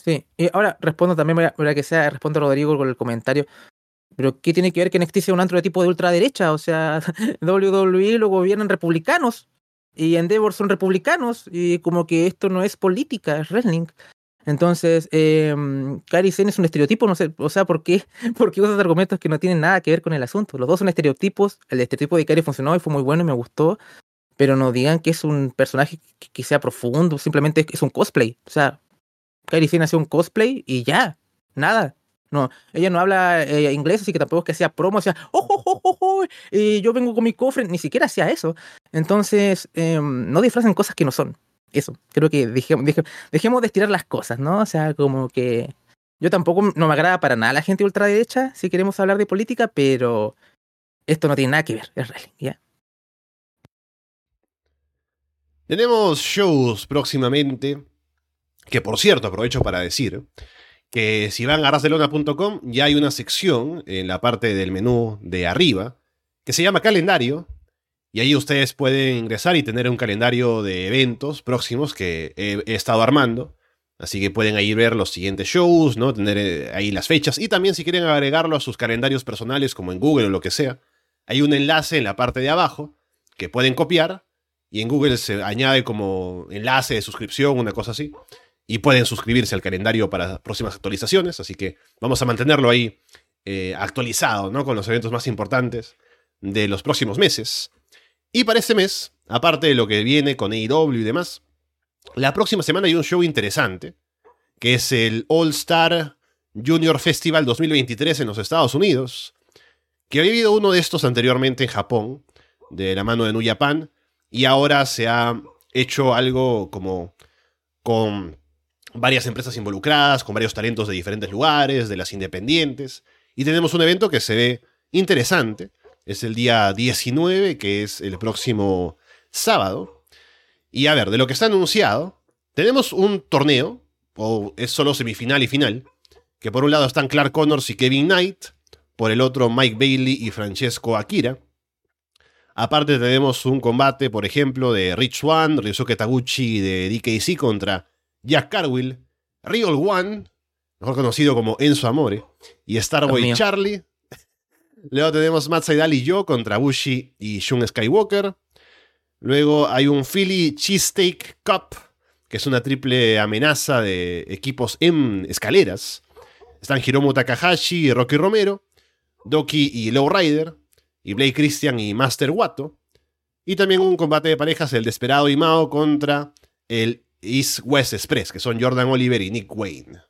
Sí, y ahora respondo también, voy a, que sea, responde Rodrigo con el comentario. Pero ¿qué tiene que ver que NXT sea un antro de tipo de ultraderecha? O sea, WWE lo gobiernan republicanos y Endeavor son republicanos y como que esto no es política, es wrestling. Entonces, eh, Kairi es un estereotipo, no sé, o sea, ¿por qué? Porque usas argumentos que no tienen nada que ver con el asunto. Los dos son estereotipos, el estereotipo de Kairi funcionó y fue muy bueno y me gustó, pero no digan que es un personaje que, sea profundo, simplemente es un cosplay. O sea, Kairi Sane hacía un cosplay y ya, nada. No, ella no habla eh, inglés, así que tampoco es que hacía promo, hacía, oh, oh, oh, oh, y yo vengo con mi cofre, ni siquiera hacía eso. Entonces, em, no disfracen cosas que no son. Eso, creo que dejemos, dejemos de estirar las cosas, ¿no? O sea, como que yo tampoco no me agrada para nada la gente ultraderecha si queremos hablar de política, pero esto no tiene nada que ver, es real, ¿ya? Tenemos shows próximamente, que por cierto aprovecho para decir que si van a barcelona.com ya hay una sección en la parte del menú de arriba que se llama calendario y ahí ustedes pueden ingresar y tener un calendario de eventos próximos que he, estado armando. Así que pueden ahí ver los siguientes shows, ¿no? Tener eh, ahí las fechas. Y también si quieren agregarlo a sus calendarios personales, como en Google o lo que sea, hay un enlace en la parte de abajo que pueden copiar. Y en Google se añade como enlace de suscripción, una cosa así y pueden suscribirse al calendario para próximas actualizaciones, así que vamos a mantenerlo ahí eh, actualizado, ¿no? Con los eventos más importantes de los próximos meses. Y para este mes, aparte de lo que viene con AEW y demás, la próxima semana hay un show interesante, que es el All Star Junior Festival 2023 en los Estados Unidos, que había habido uno de estos anteriormente en Japón, de la mano de New Japan, y ahora se ha hecho algo como con varias empresas involucradas, con varios talentos de diferentes lugares, de las independientes. Y tenemos un evento que se ve interesante. Es el día 19, que es el próximo sábado. Y a ver, de lo que está anunciado, tenemos un torneo, o es solo semifinal y final, que por un lado están Clark Connors y Kevin Knight, por el otro Mike Bailey y Francesco Akira. Aparte tenemos un combate, por ejemplo, de Rich One, Ryosuke Taguchi de DKC contra Jack Carwill, Real One, mejor conocido como Enzo Amore, y Starboy Charlie. Luego tenemos Matt Seidel y yo contra Bushi y Shun Skywalker. Luego hay un Philly Cheesesteak Cup, que es una triple amenaza de equipos en escaleras. Están Hiromu Takahashi y Rocky Romero, Doki y Lowrider, y Blake Christian y Master Wato. Y también un combate de parejas, el Desperado y Mao contra el East West Express, que son Jordan Oliver y Nick Wayne.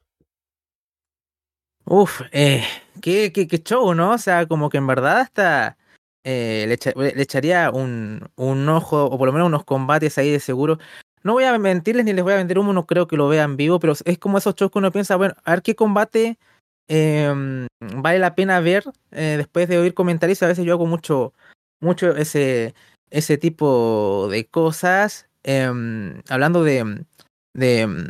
Uf, eh, qué, qué, qué show, ¿no? O sea, como que en verdad hasta eh, le, echa- le echaría un, un ojo, o por lo menos unos combates ahí de seguro. No voy a mentirles ni les voy a vender humo, no creo que lo vean vivo, pero es como esos shows que uno piensa, bueno, a ver qué combate em, vale la pena ver eh, después de oír comentarios. A veces yo hago mucho, mucho ese, ese tipo de cosas. Em, hablando de, de em,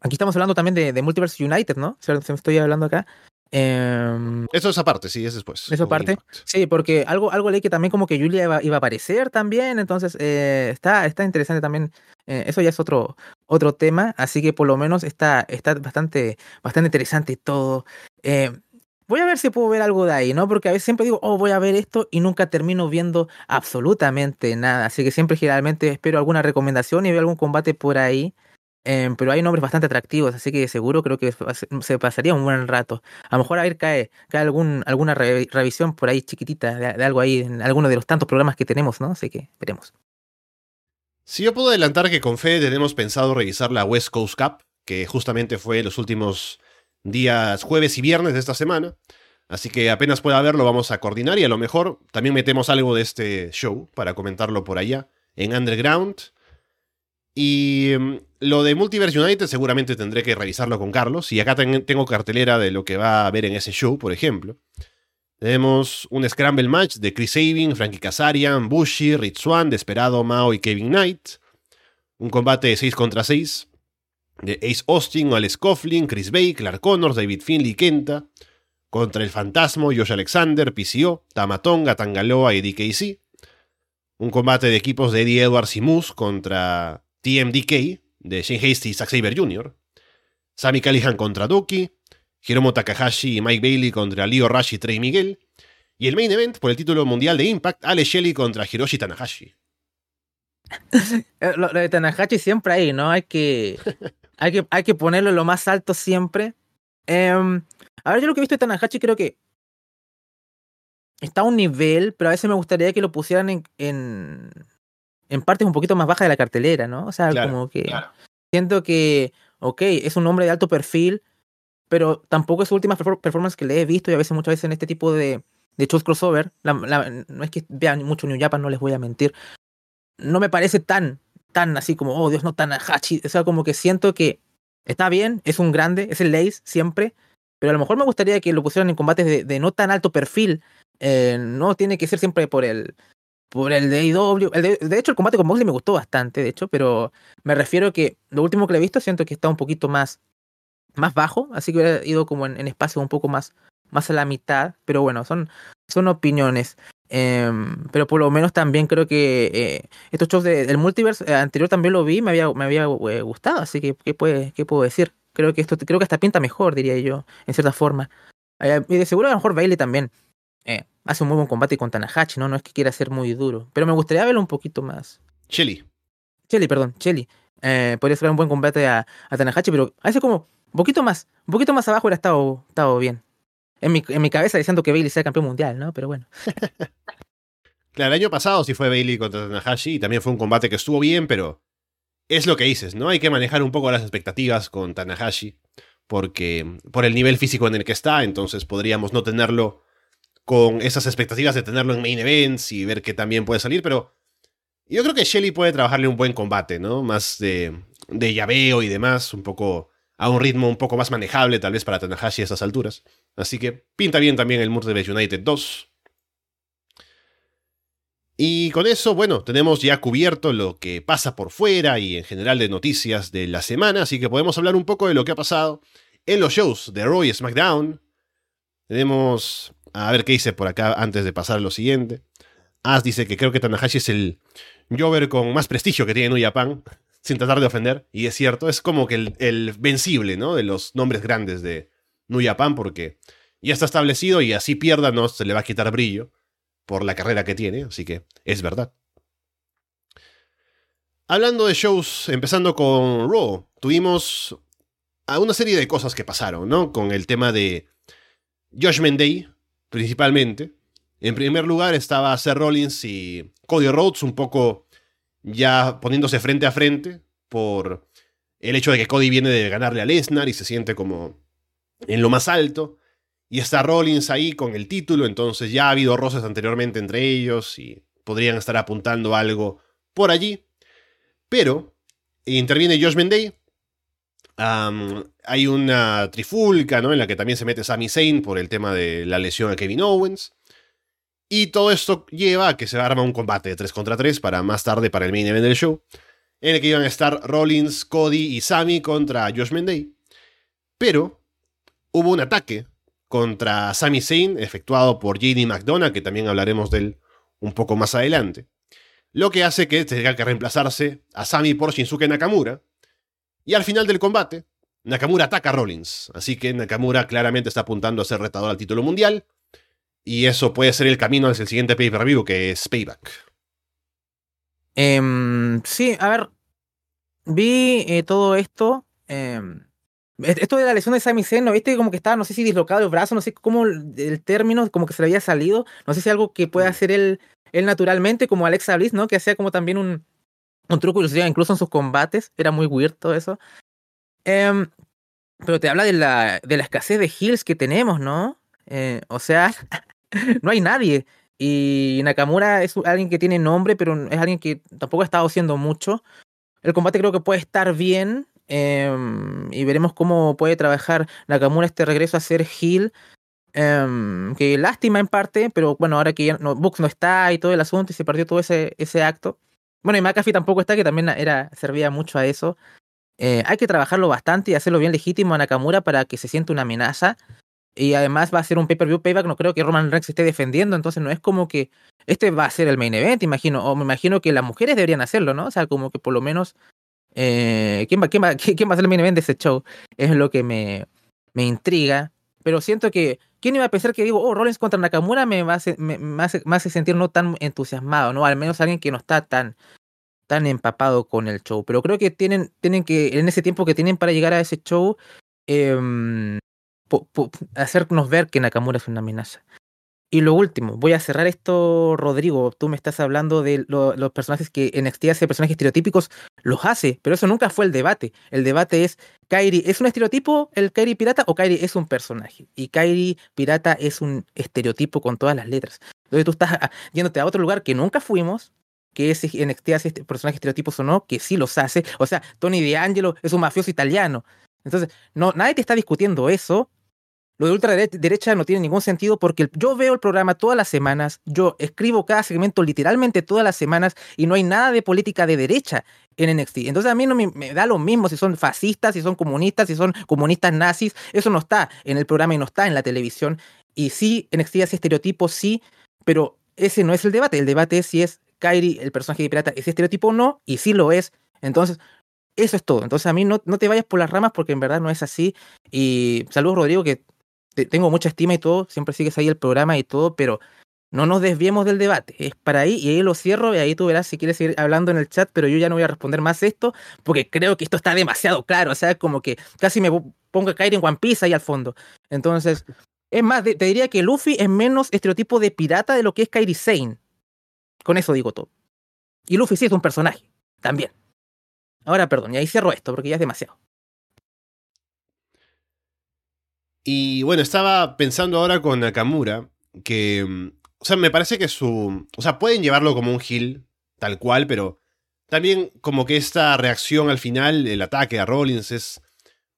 aquí estamos hablando también de, de Multiverse United, ¿no? Se me estoy hablando acá. Eso es aparte, sí, es después. Eso aparte. Sí, porque algo, algo leí que también como que Julia iba, iba a aparecer también, entonces eh, está, está interesante también. eh, eso ya es otro, otro tema, así que por lo menos está, está bastante, bastante interesante todo. Eh, voy a ver si puedo ver algo de ahí, ¿no? Porque a veces siempre digo, oh, voy a ver esto y nunca termino viendo absolutamente nada. Así que siempre generalmente espero alguna recomendación y veo algún combate por ahí. Eh, pero hay nombres bastante atractivos, así que seguro creo que se pasaría un buen rato. A lo mejor a ver cae, cae algún, alguna re- revisión por ahí chiquitita de, de algo ahí, en alguno de los tantos programas que tenemos, ¿no? Así que veremos. Si yo puedo adelantar que con Fede tenemos pensado revisar la West Coast Cup, que justamente fue los últimos días jueves y viernes de esta semana. Así que apenas pueda verlo vamos a coordinar y a lo mejor también metemos algo de este show para comentarlo por allá en Underground. Y mm, lo de Multiverse United seguramente tendré que revisarlo con Carlos. Y acá ten- tengo cartelera de lo que va a haber en ese show, por ejemplo. Tenemos un Scramble Match de Chris Sabin, Frankie Kazarian, Bushi, Rich Swan, Desperado, Mao y Kevin Knight. Un combate de 6 contra 6 de Ace Austin, Alex Coughlin, Chris Bay, Clark Connors, David Finley y Kenta. Contra el Fantasma, Josh Alexander, PCO, Tamatonga, Tangaloa y DKC. Un combate de equipos de Eddie Edwards y Moose contra TMDK de Shane Hasty y Zack Saber Jr. Sami Callihan contra Doki. Hiromo Takahashi y Mike Bailey contra Leo Rush y Trey Miguel. Y el main event por el título mundial de Impact, Alex Shelley contra Hiroshi Tanahashi. Lo, lo de Tanahashi siempre ahí, ¿no? Hay que, hay que, hay que ponerlo lo más alto siempre. Em, a ver, yo lo que he visto de Tanahashi creo que está a un nivel, pero a veces me gustaría que lo pusieran en, en, en partes un poquito más bajas de la cartelera, ¿no? O sea, Claro, como que claro. siento que, ok, es un hombre de alto perfil, pero tampoco es su última perfor- performance que le he visto y a veces, muchas veces en este tipo de, de shows crossover, no es que vean mucho New Japan, no les voy a mentir, no me parece tan, tan así como, oh Dios, no tan Hachi. O sea, como que siento que está bien, es un grande, es el Lace siempre, pero a lo mejor me gustaría que lo pusieran en combates de, no tan alto perfil. eh, no tiene que ser siempre por el por AEW. El de, de hecho, el combate con Moxley me gustó bastante, de hecho, pero me refiero que lo último que le he visto siento que está un poquito más, más bajo, así que hubiera ido como en, en espacio un poco más, más a la mitad, pero bueno, son, son opiniones. Em, pero por lo menos también creo que eh, estos shows de- del multiverse eh, anterior también lo vi, me había, me había eh, gustado, así que ¿qué, puede, ¿qué puedo decir? Creo que esto creo que hasta pinta mejor, diría yo, en cierta forma. Y de seguro a lo mejor Bailey también eh, hace un muy buen combate con Tanahashi, ¿no? No es que quiera ser muy duro, pero me gustaría verlo un poquito más. Shelly. Chelly, perdón. Eh, podría ser un buen combate a, a Tanahashi, pero veces como un poquito más, un poquito más abajo hubiera estado, estado bien. En mi, en mi cabeza diciendo que Bailey sea campeón mundial, ¿no? Pero bueno. Claro, el año pasado sí fue Bailey contra Tanahashi y también fue un combate que estuvo bien, pero es lo que dices, ¿no? Hay que manejar un poco las expectativas con Tanahashi, porque por el nivel físico en el que está, entonces podríamos no tenerlo con esas expectativas de tenerlo en main events y ver que también puede salir, pero yo creo que Shelly puede trabajarle un buen combate, ¿no? Más de, de llaveo y demás, un poco a un ritmo un poco más manejable tal vez para Tanahashi a esas alturas. Así que pinta bien también el Multiverse United 2. Y con eso, bueno, tenemos ya cubierto lo que pasa por fuera y en general de noticias de la semana, así que podemos hablar un poco de lo que ha pasado en los shows de Raw y SmackDown. Tenemos, a ver qué dice por acá antes de pasar a lo siguiente. As dice que creo que Tanahashi es el Jover con más prestigio que tiene New Japan, sin tratar de ofender, y es cierto, es como que el, vencible, ¿no? De los nombres grandes de New Japan, porque ya está establecido y así pierda no se le va a quitar brillo por la carrera que tiene, así que es verdad. Hablando de shows, empezando con Raw, tuvimos a una serie de cosas que pasaron, ¿no? Con el tema de Judgment Day, principalmente. En primer lugar estaba Seth Rollins y Cody Rhodes un poco ya poniéndose frente a frente por el hecho de que Cody viene de ganarle a Lesnar y se siente como en lo más alto. Y está Rollins ahí con el título, entonces ya ha habido roces anteriormente entre ellos y podrían estar apuntando algo por allí. Pero interviene Josh Mendey. hay una trifulca, ¿no? En la que también se mete Sami Zayn por el tema de la lesión a Kevin Owens. Y todo esto lleva a que se arma un combate de 3 contra 3 para más tarde para el main event del show. En el que iban a estar Rollins, Cody y Sami contra Josh Mendey. Pero hubo un ataque contra Sami Zayn efectuado por JD McDonough, que también hablaremos de él un poco más adelante. Lo que hace que tenga que reemplazarse a Sami por Shinsuke Nakamura. Y al final del combate, Nakamura ataca a Rollins. Así que Nakamura claramente está apuntando a ser retador al título mundial. Y eso puede ser el camino hacia el siguiente pay-per-view, que es Payback. Em, sí, a ver. Vi eh, todo esto. Em, esto de la lesión de Sami Zayn, ¿no viste? Como que estaba, no sé si dislocado el brazo, no sé cómo el término, como que se le había salido. No sé si algo que puede mm. hacer él, él naturalmente, como Alexa Bliss, ¿no? Que hacía como también un, un truco incluso en sus combates. Era muy weird todo eso. Em, pero te habla de la, de la escasez de heals que tenemos, ¿no? Eh, o sea, no hay nadie. Y Nakamura es alguien que tiene nombre, pero es alguien que tampoco ha estado haciendo mucho. El combate creo que puede estar bien. Em, y veremos cómo puede trabajar Nakamura este regreso a ser heel. Em, que lástima en parte, pero bueno, ahora que ya no, Books no está y todo el asunto y se perdió todo ese, ese acto. Bueno, y McAfee tampoco está, que también era, servía mucho a eso. Eh, hay que trabajarlo bastante y hacerlo bien legítimo a Nakamura para que se sienta una amenaza. Y además va a ser un pay-per-view payback, no creo que Roman Reigns esté defendiendo, entonces no es como que este va a ser el main event, imagino, o me imagino que las mujeres deberían hacerlo, ¿no? O sea, como que por lo menos eh, ¿quién, va, quién, va, ¿Quién va a ser el main event de ese show? Es lo que me, me intriga. Pero siento que, ¿quién iba a pensar que digo, oh, Rollins contra Nakamura me, va me, me, hace, me sentir no tan entusiasmado, ¿no? Al menos alguien que no está tan, tan empapado con el show. Pero creo que tienen, tienen que, en ese tiempo que tienen para llegar a ese show, eh, hacernos ver que Nakamura es una amenaza. Y lo último, voy a cerrar esto, Rodrigo. Tú me estás hablando de los personajes que en NXT hace personajes estereotípicos, los hace, pero eso nunca fue el debate. El debate es, ¿Kairi es un estereotipo, el Kairi pirata, o Kairi es un personaje? Y Kairi pirata es un estereotipo con todas las letras. Entonces tú estás ah, yéndote a otro lugar que nunca fuimos, que es NXT hace este personajes estereotipos o no, que sí los hace. O sea, Tony D'Angelo es un mafioso italiano. Entonces, no, nadie te está discutiendo eso, lo de ultraderecha no tiene ningún sentido porque yo veo el programa todas las semanas, yo escribo cada segmento literalmente todas las semanas y no hay nada de política de derecha en NXT. Entonces a mí no me, da lo mismo si son fascistas, si son comunistas, si son comunistas nazis. Eso no está en el programa y no está en la televisión. Y sí, NXT hace estereotipos, sí, pero ese no es el debate. El debate es si es Kairi, el personaje de pirata, ese estereotipo o no, y sí lo es. Entonces, eso es todo. Entonces a mí no, no te vayas por las ramas porque en verdad no es así. Y saludos Rodrigo, que tengo mucha estima y todo, siempre sigues ahí el programa y todo, pero no nos desviemos del debate. Es para ahí y ahí lo cierro y ahí tú verás si quieres seguir hablando en el chat, pero yo ya no voy a responder más esto porque creo que esto está demasiado claro. O sea, como que casi me pongo a caer en One Piece ahí al fondo. Entonces, es más, te diría que Luffy es menos estereotipo de pirata de lo que es Kairi Sane. Con eso digo todo. Y Luffy sí es un personaje, también. Ahora, perdón, y ahí cierro esto porque ya es demasiado. Y bueno, estaba pensando ahora con Nakamura que, mm, o sea, me parece que su, o sea, pueden llevarlo como un heel, tal cual, pero también como que esta reacción al final, el ataque a Rollins es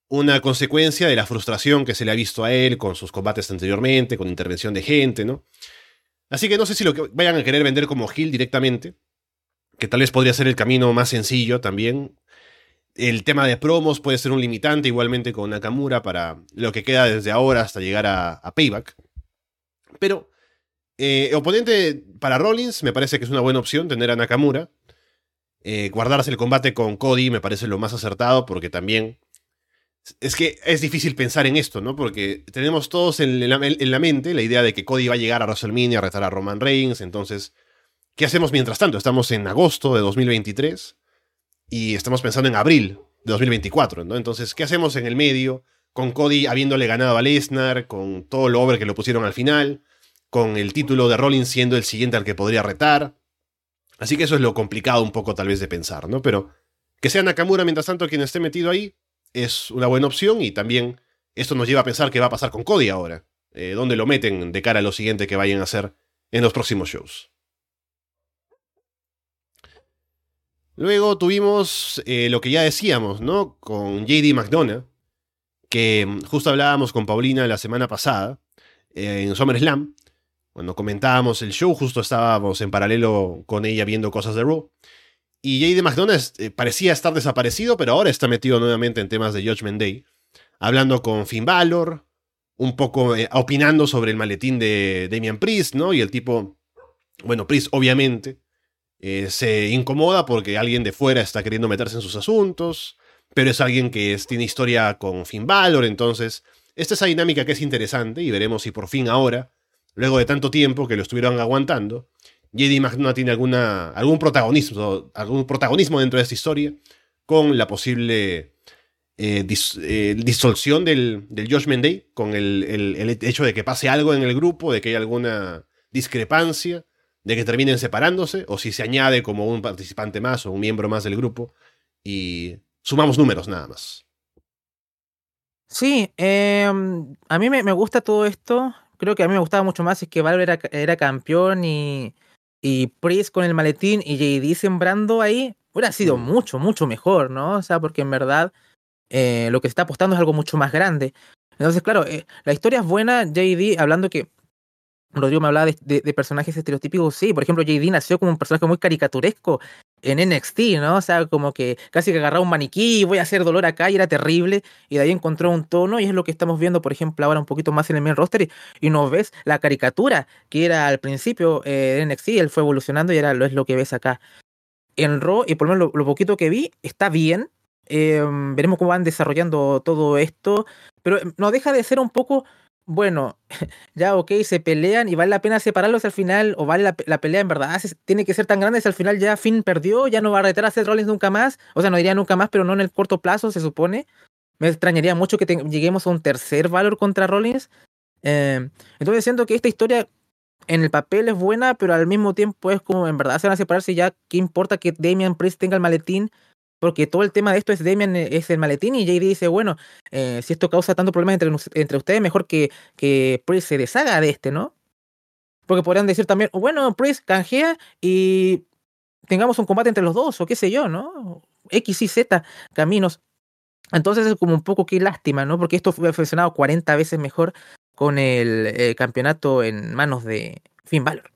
una consecuencia de la frustración que se le ha visto a él con sus combates anteriormente, con intervención de gente, ¿no? Así que no sé si lo que vayan a querer vender como heel directamente, que tal vez podría ser el camino más sencillo también, el tema de promos puede ser un limitante igualmente con Nakamura para lo que queda desde ahora hasta llegar a, Payback. Pero eh, oponente para Rollins me parece que es una buena opción tener a Nakamura. Eh, guardarse el combate con Cody me parece lo más acertado porque también es que es difícil pensar en esto, ¿no? Porque tenemos todos en la, en la, mente la idea de que Cody va a llegar a WrestleMania a retar a Roman Reigns. Entonces, ¿qué hacemos mientras tanto? Estamos en agosto de 2023 y estamos pensando en abril de 2024, ¿no? Entonces, ¿qué hacemos en el medio? Con Cody habiéndole ganado a Lesnar, con todo lo over que lo pusieron al final, con el título de Rollins siendo el siguiente al que podría retar. Así que eso es lo complicado un poco tal vez de pensar, ¿no? Pero que sea Nakamura mientras tanto quien esté metido ahí es una buena opción y también esto nos lleva a pensar qué va a pasar con Cody ahora. Eh, ¿Dónde lo meten de cara a lo siguiente que vayan a hacer en los próximos shows? Luego tuvimos eh, lo que ya decíamos, ¿no? Con JD McDonough, que mm, justo hablábamos con Paulina la semana pasada eh, en SummerSlam, cuando comentábamos el show, justo estábamos en paralelo con ella viendo cosas de Raw. Y JD McDonough eh, parecía estar desaparecido, pero ahora está metido nuevamente en temas de Judgment Day, hablando con Finn Balor, un poco opinando sobre el maletín de Damian Priest, ¿no? Y el tipo, bueno, Priest obviamente se incomoda porque alguien de fuera está queriendo meterse en sus asuntos pero es alguien que tiene historia con Finn Balor, entonces esta es esa dinámica que es interesante y veremos si por fin ahora, luego de tanto tiempo que lo estuvieron aguantando, JD McDonough tiene alguna, algún, protagonismo, algún protagonismo dentro de esta historia con la posible eh, eh, disolución del, del Judgment Day, con el, el, hecho de que pase algo en el grupo, de que haya alguna discrepancia, de que terminen separándose, o si se añade como un participante más o un miembro más del grupo y Sumamos números nada más. Sí, em, a mí me, gusta todo esto. Creo que a mí me gustaba mucho más es que Valve era, campeón y, y Priest con el maletín y JD sembrando ahí. Hubiera sido mm. mucho, mucho mejor, ¿no? O sea, porque en verdad eh, lo que se está apostando es algo mucho más grande. Entonces, claro, eh, la historia es buena. JD, hablando que Rodrigo me hablaba de, personajes estereotípicos, sí, por ejemplo, JD nació como un personaje muy caricaturesco en NXT, ¿no? O sea, como que casi que agarraba un maniquí y voy a hacer dolor acá y era terrible, y de ahí encontró un tono, y es lo que estamos viendo, por ejemplo, ahora un poquito más en el main roster, y, nos ves la caricatura que era al principio eh, de NXT, él fue evolucionando y ahora lo es lo que ves acá. En Raw, y por lo menos lo, poquito que vi, está bien, em, veremos cómo van desarrollando todo esto, pero no deja de ser un poco bueno, ya ok, se pelean y vale la pena separarlos al final, o vale la, pelea en verdad, tiene que ser tan grande si al final ya Finn perdió, ya no va a retar a Seth Rollins nunca más, o sea, no diría nunca más, pero no en el corto plazo, se supone. Me extrañaría mucho que lleguemos a un tercer valor contra Rollins. Em, entonces siento que esta historia en el papel es buena, pero al mismo tiempo es como en verdad se van a separarse ya, ¿qué importa que Damian Priest tenga el maletín? Porque todo el tema de esto es Damian, eh, es el maletín, y JD dice, bueno, eh, si esto causa tanto problema entre, entre ustedes, mejor que, que Priest se deshaga de este, ¿no? Porque podrían decir también, bueno, Priest canjea y tengamos un combate entre los dos, o qué sé yo, ¿no? X y Z caminos. Entonces es como un poco que lástima, ¿no? Porque esto fue funcionado 40 veces mejor con el eh, campeonato en manos de Finn Balor.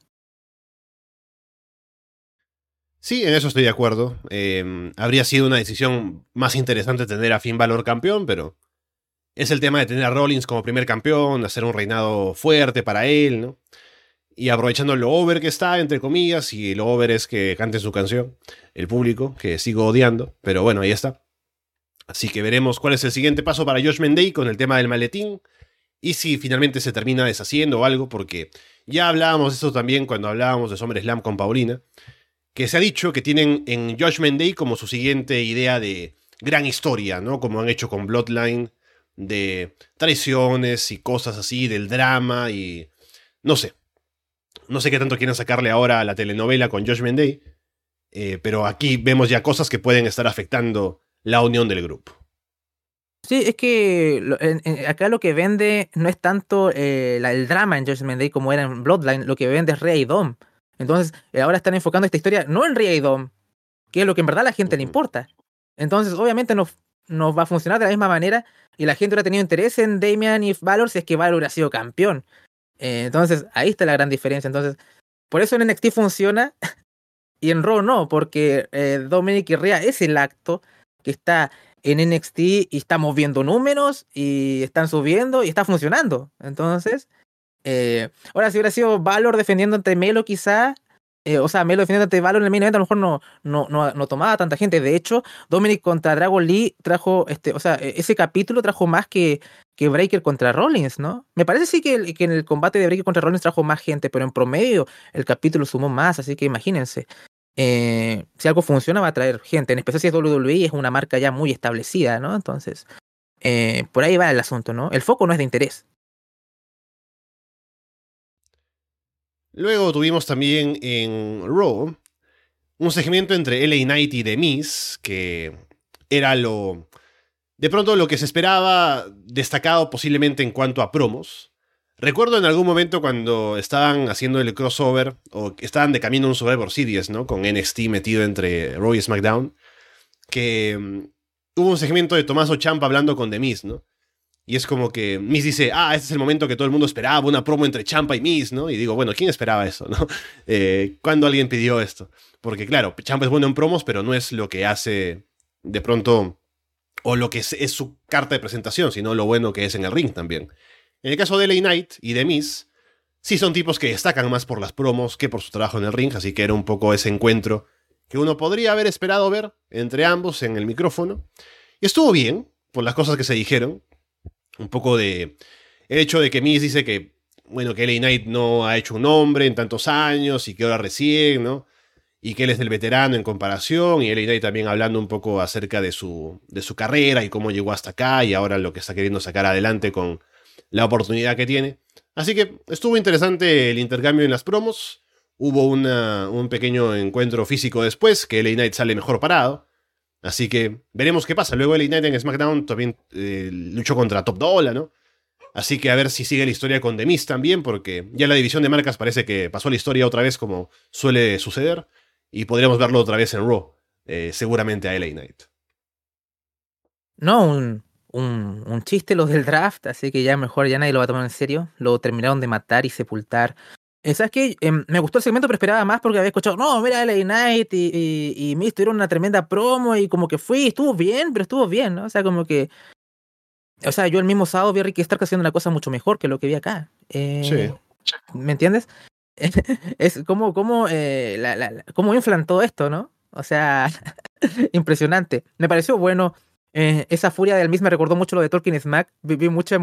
Sí, en eso estoy de acuerdo. Em, habría sido una decisión más interesante tener a Finn Balor campeón, pero es el tema de tener a Rollins como primer campeón, hacer un reinado fuerte para él, ¿no? Y aprovechando lo over que está, entre comillas, y lo over es que cante su canción, el público, que sigo odiando, pero bueno, ahí está. Así que veremos cuál es el siguiente paso para Josh Mendey con el tema del maletín, y si finalmente se termina deshaciendo o algo, porque ya hablábamos de eso también cuando hablábamos de SummerSlam con Paulina que se ha dicho que tienen en Judgment Day como su siguiente idea de gran historia, ¿no? Como han hecho con Bloodline, de traiciones y cosas así, del drama y... no sé. No sé qué tanto quieren sacarle ahora a la telenovela con Judgment Day, eh, pero aquí vemos ya cosas que pueden estar afectando la unión del grupo. Sí, es que acá lo que vende no es tanto eh, el drama en Judgment Day como era en Bloodline, lo que vende es Rey Dom. Entonces, eh, ahora están enfocando esta historia no en Rhea y Dom, que es lo que en verdad a la gente le importa. Entonces, obviamente no, no va a funcionar de la misma manera y la gente hubiera tenido interés en Damian y Valor si es que Valor hubiera sido campeón. Eh, entonces, ahí está la gran diferencia. Entonces, por eso en NXT funciona y en Raw no, porque eh, Dominic y Rhea es el acto que está en NXT y estamos viendo números y están subiendo y está funcionando. Entonces, eh, ahora, si hubiera sido Valor defendiendo ante Melo, quizá, eh, o sea, Melo defendiendo ante Valor en el main event, a lo mejor no, no, no, tomaba tanta gente. De hecho, Dominic contra Dragon Lee trajo, este, o sea, e, ese capítulo trajo más que, que Breaker contra Rollins, ¿no? Me parece sí que, que en el combate de Breaker contra Rollins trajo más gente, pero en promedio el capítulo sumó más, así que imagínense. Eh, si algo funciona va a traer gente, en especial si es WWE, es una marca ya muy establecida, ¿no? Entonces, por ahí va el asunto, ¿no? El foco no es de interés, Luego tuvimos también en Raw un segmento entre LA Knight y The Miz, que era lo, de pronto lo que se esperaba destacado posiblemente en cuanto a promos. Recuerdo en algún momento cuando estaban haciendo el crossover o estaban de camino a un Survivor Series, ¿no? Con NXT metido entre Raw y SmackDown, que mm, hubo un segmento de Tommaso Champa hablando con The Miz, ¿no? Y es como que Miz dice, ah, este es el momento que todo el mundo esperaba, una promo entre Champa y Miz, ¿no? Y digo, bueno, ¿quién esperaba eso, no? Eh, ¿Cuándo alguien pidió esto? Porque claro, Champa es bueno en promos, pero no es lo que hace de pronto, o lo que es, su carta de presentación, sino lo bueno que es en el ring también. En el caso de LA Knight y de Miz, sí son tipos que destacan más por las promos que por su trabajo en el ring, así que era un poco ese encuentro que uno podría haber esperado ver entre ambos en el micrófono. Y estuvo bien, por las cosas que se dijeron un poco de el hecho de que Miz dice que, bueno, que LA Knight no ha hecho un nombre en tantos años y que ahora recién, ¿no? Y que él es el veterano en comparación, y LA Knight también hablando un poco acerca de su, de su carrera y cómo llegó hasta acá y ahora lo que está queriendo sacar adelante con la oportunidad que tiene. Así que estuvo interesante el intercambio en las promos. Hubo un pequeño encuentro físico después, que LA Knight sale mejor parado. Así que veremos qué pasa. Luego el Ignite en SmackDown también eh, luchó contra Top Dollar, ¿no? Así que a ver si sigue la historia con The Miz también, porque ya la división de marcas parece que pasó la historia otra vez como suele suceder. Y podríamos verlo otra vez en Raw, eh, seguramente a LA Knight. No, un, un, un, chiste los del draft, así que ya mejor ya nadie lo va a tomar en serio. Lo terminaron de matar y sepultar ¿Sabes qué? Em, me gustó el segmento, pero esperaba más porque había escuchado, no, mira LA Knight y, y, y Miz tuvieron una tremenda promo y como que fui, estuvo bien, pero estuvo bien, ¿no? O sea, como que. O sea, yo el mismo sábado vi a Ricky Stark haciendo una cosa mucho mejor que lo que vi acá. Eh, sí. ¿Me entiendes? es como, como, eh, la, la, cómo inflan todo esto, ¿no? O sea, impresionante. Me pareció bueno. Eh, esa furia del mismo me recordó mucho lo de Tolkien Smack. Vi, mucha,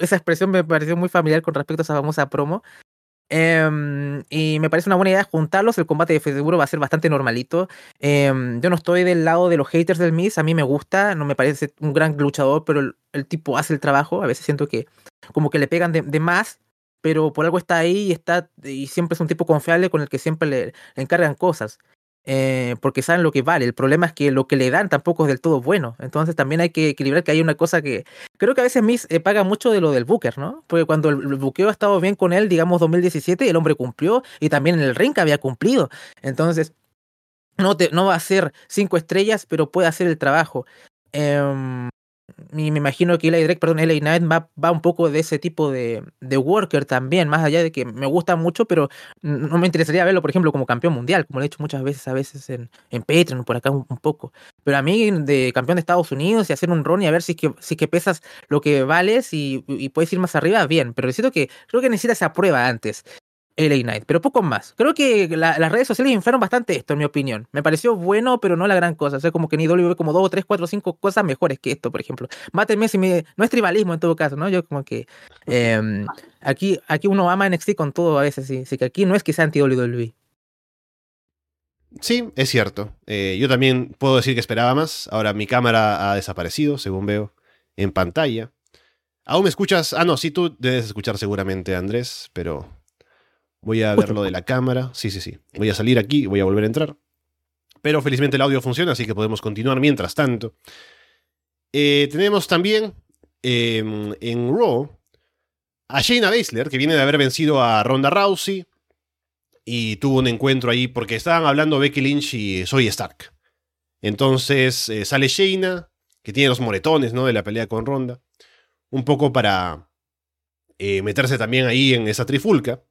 esa expresión me pareció muy familiar con respecto a esa famosa promo. Eh, y me parece una buena idea juntarlos. El combate de seguro va a ser bastante normalito. Eh, yo no estoy del lado de los haters del Miz. A mí me gusta. No me parece un gran luchador, pero el, tipo hace el trabajo. A veces siento que como que le pegan de, más. Pero por algo está ahí y está y siempre es un tipo confiable con el que siempre le encargan cosas eh, porque saben lo que vale. El problema es que lo que le dan tampoco es del todo bueno. Entonces también hay que equilibrar que hay una cosa que creo que a veces Miss eh, paga mucho de lo del Booker, ¿no? Porque cuando el, buqueo ha estado bien con él, digamos 2017, el hombre cumplió y también en el ring había cumplido. Entonces no, te, no va a ser cinco estrellas, pero puede hacer el trabajo. Eh, y me imagino que LA Drake, perdón, LA Knight va, va un poco de ese tipo de, de worker también, más allá de que me gusta mucho, pero no me interesaría verlo, por ejemplo, como campeón mundial, como lo he hecho muchas veces, a veces en, en Patreon, por acá un, un, poco. Pero a mí, de campeón de Estados Unidos y hacer un run y a ver si es que, si que pesas lo que vales y, y puedes ir más arriba, bien. Pero necesito que, creo que necesita esa prueba antes. LA Knight, pero poco más. Creo que la, las redes sociales inflaron bastante esto, en mi opinión. Me pareció bueno, pero no la gran cosa. O sea, como que ni W como dos tres, cuatro, cinco cosas mejores que esto, por ejemplo. Mátenme si me... No es tribalismo en todo caso, ¿no? Yo como que... Eh, aquí, aquí uno ama NXT con todo a veces, sí. Así que aquí no es que sea anti-WWE. Sí, es cierto. Eh, yo también puedo decir que esperaba más. Ahora mi cámara ha desaparecido, según veo en pantalla. ¿Aún me escuchas? Ah, no, sí, tú debes escuchar seguramente, Andrés, pero Voy a ver lo de la cámara. Sí, sí, sí. Voy a salir aquí y voy a volver a entrar. Pero felizmente el audio funciona, así que podemos continuar mientras tanto. Eh, tenemos también eh, en Raw a Shayna Baszler, que viene de haber vencido a Ronda Rousey. Y tuvo un encuentro ahí porque estaban hablando Becky Lynch y Zoe Stark. Entonces eh, sale Shayna, que tiene los moretones ¿no? de la pelea con Ronda. Un poco para eh, meterse también ahí en esa trifulca.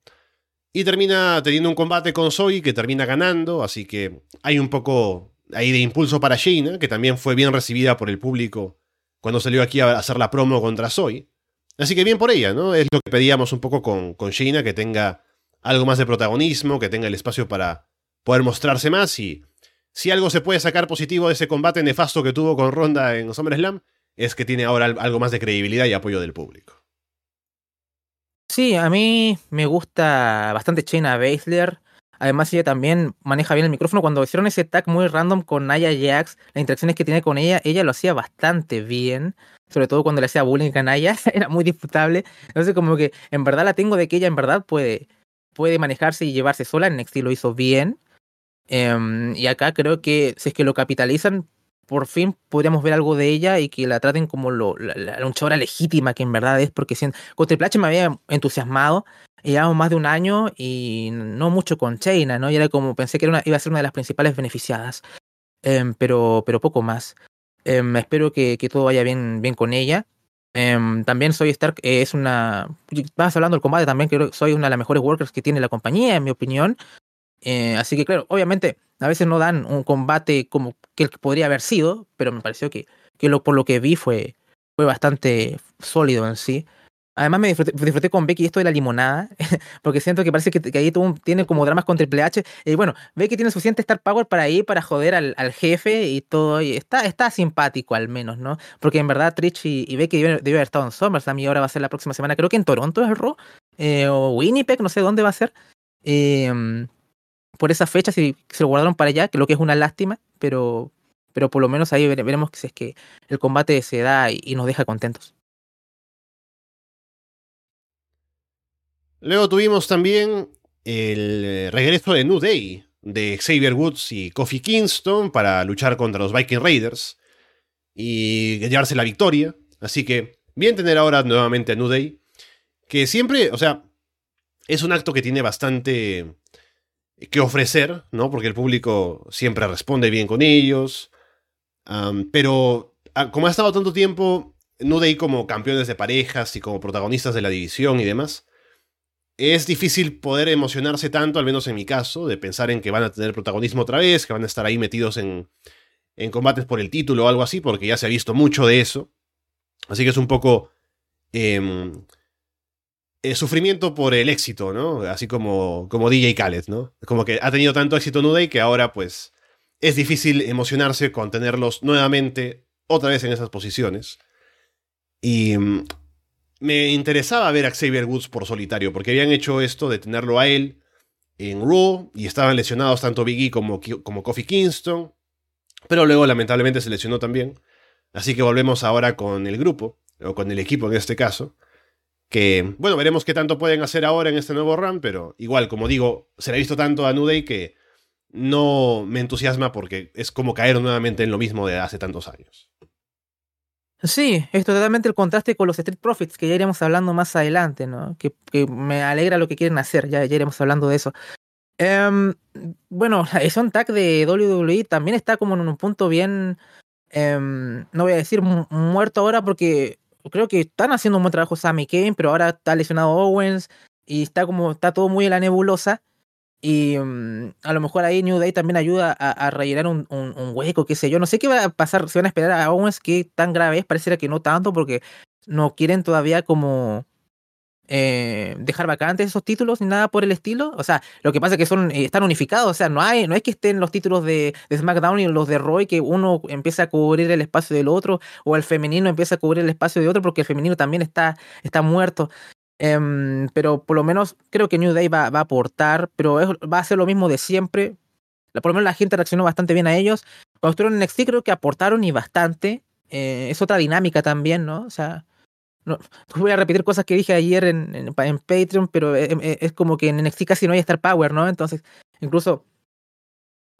Y termina teniendo un combate con Zoe que termina ganando, así que hay un poco ahí de impulso para Jaina, que también fue bien recibida por el público cuando salió aquí a hacer la promo contra Zoe. Así que bien por ella, ¿no? Es lo que pedíamos un poco con, con que tenga algo más de protagonismo, que tenga el espacio para poder mostrarse más y si algo se puede sacar positivo de ese combate nefasto que tuvo con Ronda en SummerSlam, es que tiene ahora algo más de credibilidad y apoyo del público. Sí, a mí me gusta bastante Shayna Baszler. Además, ella también maneja bien el micrófono. Cuando hicieron ese tag muy random con Naya Jax, las interacciones que tiene con ella, ella lo hacía bastante bien. Sobre todo cuando le hacía bullying a Naya, era muy disputable. Entonces, como que en verdad la tengo de que ella en verdad puede, puede manejarse y llevarse sola. En NXT lo hizo bien. Um, y acá creo que si es que lo capitalizan, por fin podríamos ver algo de ella y que la traten como lo, la, luchadora legítima que en verdad es, porque con Triple H me había entusiasmado, llevamos más de un año y no mucho con Chaina, ¿no? Y era como, pensé que era iba a ser una de las principales beneficiadas, em, pero, pero poco más. Em, espero que, que, todo vaya bien, bien con ella. Em, también Soy Stark es una. Vas hablando del combate también, creo que soy una de las mejores workers que tiene la compañía, en mi opinión. Eh, así que, claro, obviamente, a veces no dan un combate como que el que podría haber sido, pero me pareció que, que lo, por lo que vi fue, fue bastante sólido en sí. Además me disfruté, con Becky esto de la limonada, porque siento que parece que, ahí tiene como dramas con Triple H. Y bueno, Becky tiene suficiente Star Power para ir, para joder al, al jefe y todo. Y está, está simpático al menos, ¿no? Porque en verdad Trish y, Becky deben, haber estado en SummerSlam y ahora va a ser la próxima semana. Creo que en Toronto es el Raw. Eh, o Winnipeg, no sé dónde va a ser. Eh, por esa fecha si se lo guardaron para allá, que lo que es una lástima, pero, pero por lo menos ahí veremos si es que el combate se da y, nos deja contentos. Luego tuvimos también el eh, regreso de New Day de Xavier Woods y Kofi Kingston para luchar contra los Viking Raiders y llevarse la victoria. Así que bien tener ahora nuevamente a New Day, que siempre, o sea, es un acto que tiene bastante que ofrecer, ¿no? Porque el público siempre responde bien con ellos. pero como ha estado tanto tiempo no de ahí como campeones de parejas y como protagonistas de la división y demás, es difícil poder emocionarse tanto, al menos en mi caso, de pensar en que van a tener protagonismo otra vez, que van a estar ahí metidos en, en combates por el título o algo así, porque ya se ha visto mucho de eso. Así que es un poco... Em, eh, sufrimiento por el éxito, ¿no? Así como, como DJ Khaled, ¿no? Como que ha tenido tanto éxito Nuday que ahora pues es difícil emocionarse con tenerlos nuevamente otra vez en esas posiciones. Y mm, me interesaba ver a Xavier Woods por solitario, porque habían hecho esto de tenerlo a él en Raw y estaban lesionados tanto Biggie como, como Kofi Kingston, pero luego lamentablemente se lesionó también. Así que volvemos ahora con el grupo, o con el equipo en este caso. Que, bueno, veremos qué tanto pueden hacer ahora en este nuevo run, pero igual, como digo, se le ha visto tanto a Nuday que no me entusiasma porque es como caer nuevamente en lo mismo de hace tantos años. Sí, es totalmente el contraste con los Street Profits, que ya iremos hablando más adelante, ¿no? Que, me alegra lo que quieren hacer, ya, ya iremos hablando de eso. Um, bueno, el Tag de WWE también está como en un punto bien, em, no voy a decir muerto ahora porque creo que están haciendo un buen trabajo Sammy Kane, pero ahora está lesionado Owens y está como está todo muy en la nebulosa. Y mm, a lo mejor ahí New Day también ayuda a, rellenar un, hueco, qué sé yo. No sé qué va a pasar, si van a esperar a Owens, qué tan grave es. Pareciera que no tanto, porque no quieren todavía como eh, dejar vacantes esos títulos ni nada por el estilo. O sea, lo que pasa es que son eh, están unificados. O sea, no hay no es que estén los títulos de, SmackDown y los de Roy que uno empieza a cubrir el espacio del otro o el femenino empieza a cubrir el espacio de otro porque el femenino también está, está muerto. Em, pero por lo menos creo que New Day va, va a aportar, pero va a ser lo mismo de siempre. Por lo menos la gente reaccionó bastante bien a ellos. Cuando estuvieron en NXT creo que aportaron y bastante. Eh, es otra dinámica también, ¿no? O sea, voy a repetir cosas que dije ayer en, en, Patreon, pero e, e, es, como que en NXT casi no hay Star Power, ¿no? Entonces, incluso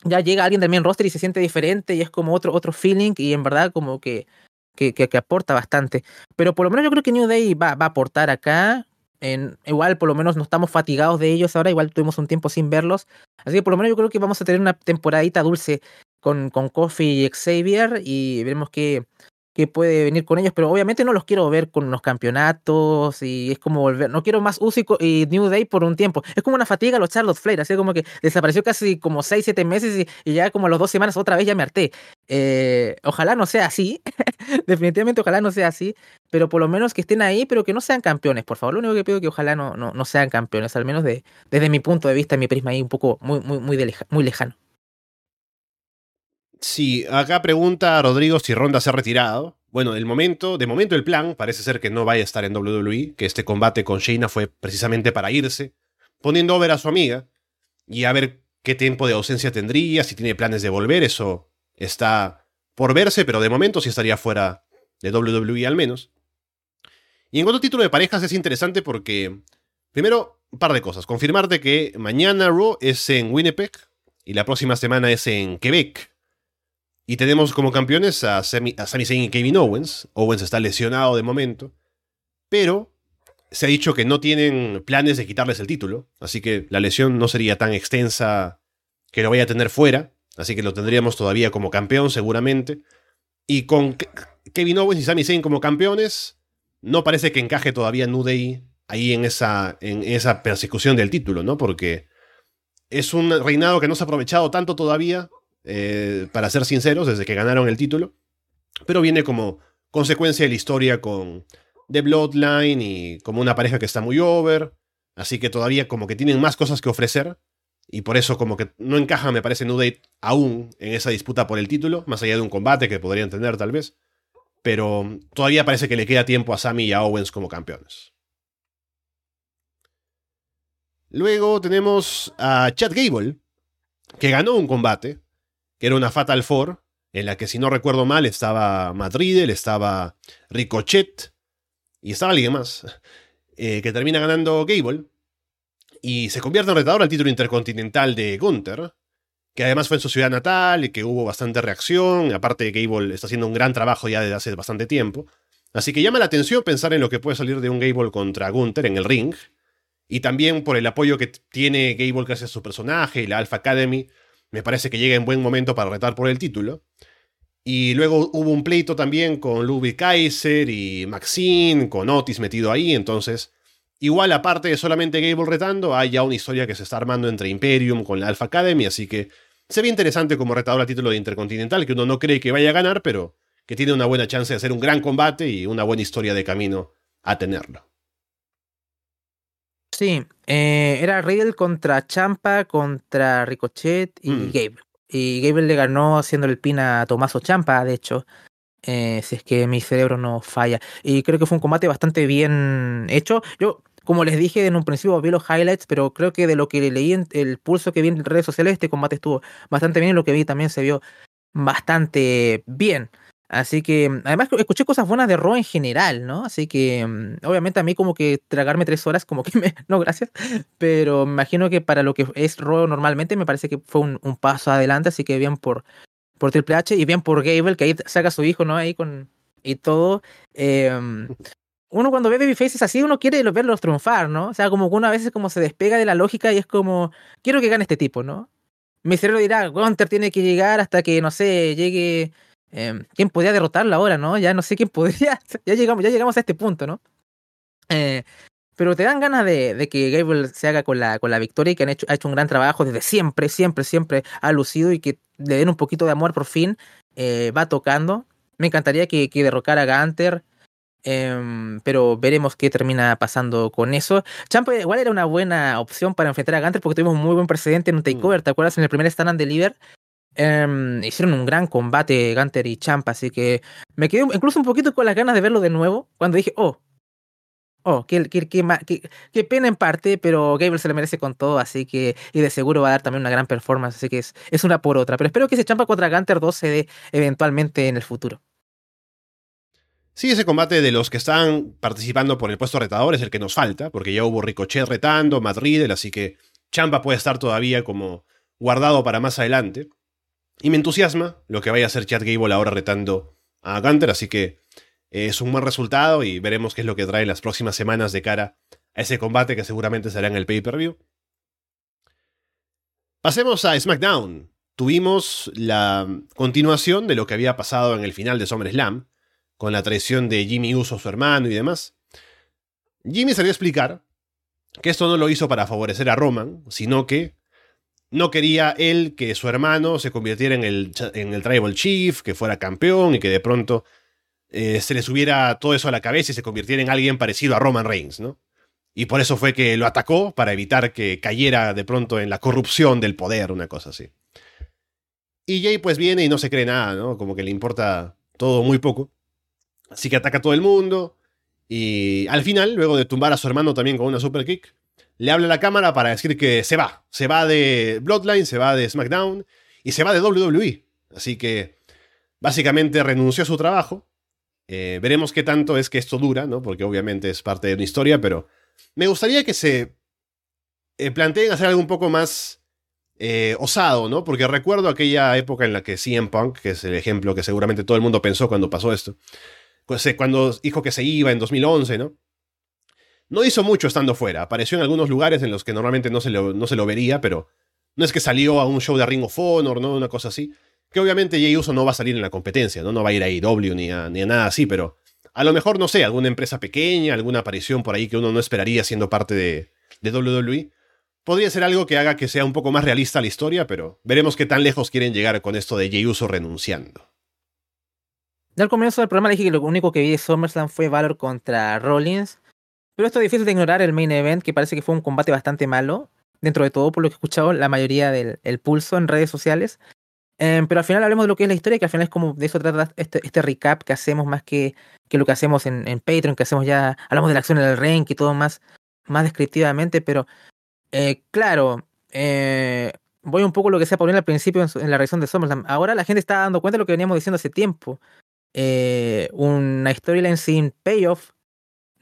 ya llega alguien del main roster y se siente diferente y es como otro, otro feeling y en verdad como que, que, que, aporta bastante. Pero por lo menos yo creo que New Day va, va a aportar acá. En, igual por lo menos no estamos fatigados de ellos ahora, igual tuvimos un tiempo sin verlos. Así que por lo menos yo creo que vamos a tener una temporadita dulce con, con Kofi y Xavier y veremos que que puede venir con ellos, pero obviamente no los quiero ver con los campeonatos y es como volver, no quiero más Uzi y New Day por un tiempo. Es como una fatiga los Charlotte Flair, así como que desapareció casi como 6, 7 meses y, ya como a las dos semanas otra vez ya me harté. Eh, ojalá no sea así, definitivamente ojalá no sea así, pero por lo menos que estén ahí, pero que no sean campeones, por favor. Lo único que pido es que ojalá no, no, no sean campeones, al menos de, desde mi punto de vista, mi prisma ahí un poco muy, muy, muy, muy lejano. Sí, acá pregunta Rodrigo si Ronda se ha retirado. Bueno, el momento, de momento el plan parece ser que no vaya a estar en WWE, que este combate con Shayna fue precisamente para irse, poniendo over a su amiga y a ver qué tiempo de ausencia tendría, si tiene planes de volver, eso está por verse, pero de momento sí estaría fuera de WWE al menos. Y en cuanto título de parejas es interesante porque, primero, un par de cosas. Confirmarte que mañana Raw es en Winnipeg y la próxima semana es en Quebec. Y tenemos como campeones a Sami, a Sami Zayn y Kevin Owens. Owens está lesionado de momento. Pero se ha dicho que no tienen planes de quitarles el título. Así que la lesión no sería tan extensa que lo vaya a tener fuera. Así que lo tendríamos todavía como campeón seguramente. Y con Kevin Owens y Sami Zayn como campeones, no parece que encaje todavía New ahí en esa, en esa persecución del título, ¿no? Porque es un reinado que no se ha aprovechado tanto todavía, eh, para ser sinceros, desde que ganaron el título. Pero viene como consecuencia de la historia con The Bloodline y como una pareja que está muy over. Así que todavía como que tienen más cosas que ofrecer. Y por eso como que no encaja, me parece, New Day aún en esa disputa por el título, más allá de un combate que podrían tener tal vez. Pero todavía parece que le queda tiempo a Sami y a Owens como campeones. Luego tenemos a Chad Gable, que ganó un combate, que era una Fatal Four, en la que si no recuerdo mal estaba Madrid, estaba Ricochet y estaba alguien más, eh, que termina ganando Gable y se convierte en retador al título intercontinental de Gunther, que además fue en su ciudad natal y que hubo bastante reacción, aparte Gable está haciendo un gran trabajo ya desde hace bastante tiempo. Así que llama la atención pensar en lo que puede salir de un Gable contra Gunther en el ring, y también por el apoyo que tiene Gable gracias a su personaje y la Alpha Academy, me parece que llega en buen momento para retar por el título. Y luego hubo un pleito también con Ludwig Kaiser y Maxine, con Otis metido ahí, entonces igual aparte de solamente Gable retando, hay ya una historia que se está armando entre Imperium con la Alpha Academy, así que se ve interesante como retador a título de Intercontinental, que uno no cree que vaya a ganar, pero que tiene una buena chance de hacer un gran combate y una buena historia de camino a tenerlo. Sí, eh, era Riddle contra Champa, contra Ricochet y Mm. Gable. Y Gable le ganó haciendo el pin a Tomaso Champa, de hecho. eh, si es que mi cerebro no falla. Y creo que fue un combate bastante bien hecho. Yo, como les dije en un principio, vi los highlights, pero creo que de lo que leí en el pulso que vi en redes sociales, este combate estuvo bastante bien y lo que vi también se vio bastante bien. Así que, además, escuché cosas buenas de Raw en general, ¿no? Así que, mm, obviamente, a mí, como que tragarme tres horas, como que me. No, gracias. Pero me imagino que para lo que es Raw normalmente, me parece que fue un, paso adelante. Así que bien por, por Triple H y bien por Gable, que ahí saca a su hijo, ¿no? Ahí con. Y todo. Eh, uno cuando ve Babyfaces así, uno quiere verlos triunfar, ¿no? O sea, como que uno a veces como se despega de la lógica y es como, quiero que gane este tipo, ¿no? Mi cerebro dirá, Gunter tiene que llegar hasta que, no sé, llegue... Eh, ¿Quién podría derrotarlo ahora, no? Ya no sé quién podría... Ya llegamos, ya llegamos a este punto, ¿no? Eh, pero te dan ganas de, de, que Gable se haga con la, con la victoria y que han hecho, ha hecho un gran trabajo desde siempre, siempre, siempre ha lucido y que le den un poquito de amor por fin. Eh, va tocando. Me encantaría que, que derrocara a Gunter. Um, pero veremos qué termina pasando con eso. Champa igual era una buena opción para enfrentar a Gunter porque tuvimos un muy buen precedente en un takeover. ¿Te acuerdas? En el primer Stand and Deliver um, hicieron un gran combate Gunter y Champa. Así que me quedé incluso un poquito con las ganas de verlo de nuevo. Cuando dije, oh, oh, qué, qué, qué, pena en parte, pero Gable se lo merece con todo. Así que, y de seguro va a dar también una gran performance. Así que es, es una por otra. Pero espero que ese Champa contra Gunter 2 se dé eventualmente en el futuro. Sí, ese combate de los que están participando por el puesto retador es el que nos falta, porque ya hubo Ricochet retando, Matt Riddle, así que Champa puede estar todavía como guardado para más adelante. Y me entusiasma lo que vaya a hacer Chad Gable ahora retando a Gunter, así que es un buen resultado y veremos qué es lo que trae las próximas semanas de cara a ese combate que seguramente será en el pay-per-view. Pasemos a SmackDown. Tuvimos la continuación de lo que había pasado en el final de SummerSlam, con la traición de Jimmy Uso, su hermano y demás. Jimmy salió a explicar que esto no lo hizo para favorecer a Roman, sino que no quería él que su hermano se convirtiera en el, en el Tribal Chief, que fuera campeón y que de pronto eh, se le subiera todo eso a la cabeza y se convirtiera en alguien parecido a Roman Reigns, ¿no? Y por eso fue que lo atacó, para evitar que cayera de pronto en la corrupción del poder, una cosa así. Y Jay pues viene y no se cree nada, ¿no? Como que le importa todo muy poco. Así que ataca a todo el mundo. Y al final, luego de tumbar a su hermano también con una super kick, le habla a la cámara para decir que se va. Se va de Bloodline, se va de SmackDown y se va de WWE. Así que básicamente renunció a su trabajo. Eh, veremos qué tanto es que esto dura, ¿no? Porque obviamente es parte de una historia, pero me gustaría que se eh, planteen hacer algo un poco más eh, osado, ¿no? Porque recuerdo aquella época en la que CM Punk, que es el ejemplo que seguramente todo el mundo pensó cuando pasó esto, pues, cuando dijo que se iba en 2011, ¿no? No hizo mucho estando fuera, apareció en algunos lugares en los que normalmente no se lo, no se lo vería, pero no es que salió a un show de Ring of Honor, ¿no? Una cosa así. Que obviamente Jay Uso no va a salir en la competencia, ¿no? No va a ir a IW ni a, ni a nada así, pero a lo mejor, no sé, alguna empresa pequeña, alguna aparición por ahí que uno no esperaría siendo parte de, de WWE. Podría ser algo que haga que sea un poco más realista la historia, pero veremos qué tan lejos quieren llegar con esto de Jey Uso renunciando. al comienzo del programa dije que lo único que vi de SummerSlam fue Valor contra Rollins. Pero esto es difícil de ignorar el main event, que parece que fue un combate bastante malo. Dentro de todo, por lo que he escuchado, la mayoría del pulso en redes sociales. Em, pero al final hablemos de lo que es la historia, que al final es como de eso trata este, este recap que hacemos más que, que lo que hacemos en, Patreon, que hacemos ya, hablamos de la acción en el rank y todo más, más descriptivamente, pero eh, claro, eh, voy un poco lo que sea Paulina al principio en, la reacción de SummerSlam. Ahora la gente está dando cuenta de lo que veníamos diciendo hace tiempo. Eh, una storyline sin payoff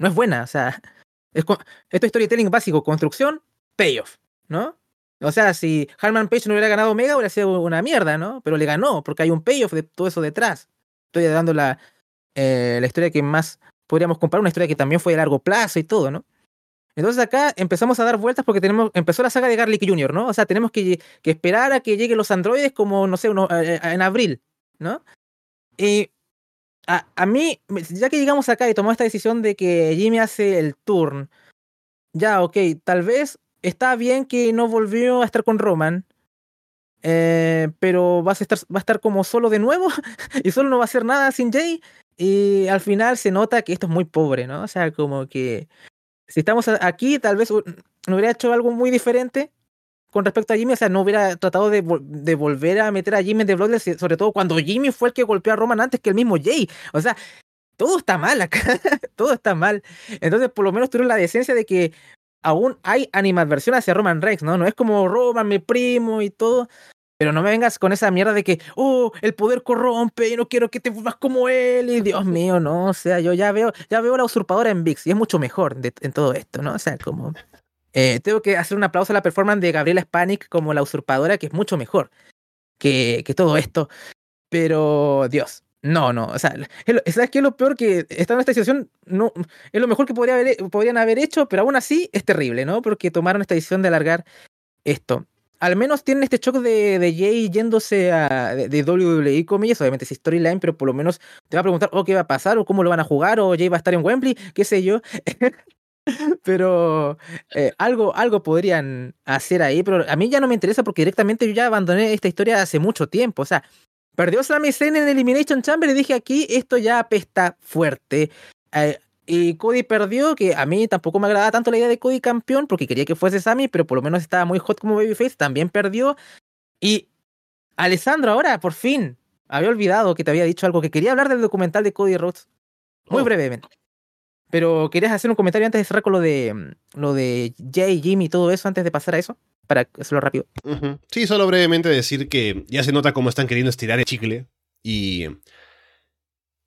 no es buena, o sea, es, esto es storytelling básico, construcción, payoff, ¿no? O sea, si Harman Page no hubiera ganado Omega, hubiera sido una mierda, ¿no? Pero le ganó, porque hay un payoff de todo eso detrás. Estoy dando la, eh, la historia que más podríamos comparar, una historia que también fue de largo plazo y todo, ¿no? Entonces acá empezamos a dar vueltas porque tenemos, empezó la saga de Garlic Jr., ¿no? O sea, tenemos que, que esperar a que lleguen los androides como, no sé, uno, eh, eh, en abril, ¿no? Y a, mí, ya que llegamos acá y tomamos esta decisión de que Jimmy hace el turn, ya, ok, tal vez está bien que no volvió a estar con Roman, eh, pero va a, estar, va a estar como solo de nuevo y solo no va a hacer nada sin Jay. Y al final se nota que esto es muy pobre, ¿no? O sea, como que si estamos aquí, tal vez no hubiera hecho algo muy diferente con respecto a Jimmy. O sea, no hubiera tratado de, de volver a meter a Jimmy de Bloodless, sobre todo cuando Jimmy fue el que golpeó a Roman antes que el mismo Jay. O sea, todo está mal acá, todo está mal. Entonces, por lo menos tuvieron la decencia de que aún hay animadversión hacia Roman Reigns, ¿no? No es como Roman, mi primo y todo. Pero no me vengas con esa mierda de que, oh, el poder corrompe y no quiero que te vuelvas como él. Y Dios mío, no. O sea, yo ya veo, ya veo la usurpadora en VIX y es mucho mejor en todo esto, ¿no? O sea, como. Eh, tengo que hacer un aplauso a la performance de Gabriela Spanik como la usurpadora, que es mucho mejor que, que todo esto. Pero, Dios, no, no, o sea, ¿sabes qué es lo peor? Que estar en esta situación no, es lo mejor que podría haber, podrían haber hecho, pero aún así es terrible, ¿no? Porque tomaron esta decisión de alargar esto. Al menos tienen este shock de, de Jay yéndose a, de, WWE, comillas, obviamente es storyline, pero por lo menos te va a preguntar, oh, ¿qué va a pasar? ¿O cómo lo van a jugar? ¿O Jay va a estar en Wembley? ¿Qué sé yo? pero eh, algo, algo podrían hacer ahí, pero a mí ya no me interesa porque directamente yo ya abandoné esta historia hace mucho tiempo. O sea, Perdió Sami Zayn en Elimination Chamber y dije aquí esto ya apesta fuerte. Eh, y Cody perdió, que a mí tampoco me agrada tanto la idea de Cody campeón, porque quería que fuese Sami, pero por lo menos estaba muy hot como Babyface, también perdió. Y Alessandro ahora, por fin, había olvidado que te había dicho algo, que quería hablar del documental de Cody Rhodes. Muy oh. brevemente. Pero querías hacer un comentario antes de cerrar con lo de mm, lo de Jay, Jimmy y todo eso, antes de pasar a eso para hacerlo rápido. Sí, solo brevemente decir que ya se nota cómo están queriendo estirar el chicle. Y.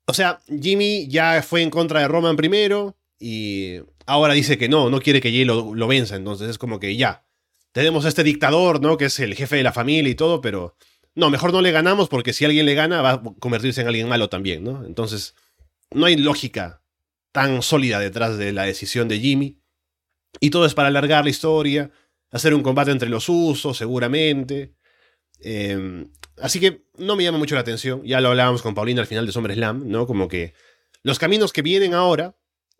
O sea, Jimmy ya fue en contra de Roman primero. Y ahora dice que no, no quiere que Jay lo, lo venza. Entonces es como que ya. Tenemos a este dictador, ¿no? Que es el jefe de la familia y todo, pero. No, mejor no le ganamos porque si alguien le gana va a convertirse en alguien malo también, ¿no? Entonces, no hay lógica tan sólida detrás de la decisión de Jimmy. Y todo es para alargar la historia hacer un combate entre los usos, seguramente. Em, así que no me llama mucho la atención. Ya lo hablábamos con Paulina al final de SummerSlam, ¿no? Como que los caminos que vienen ahora,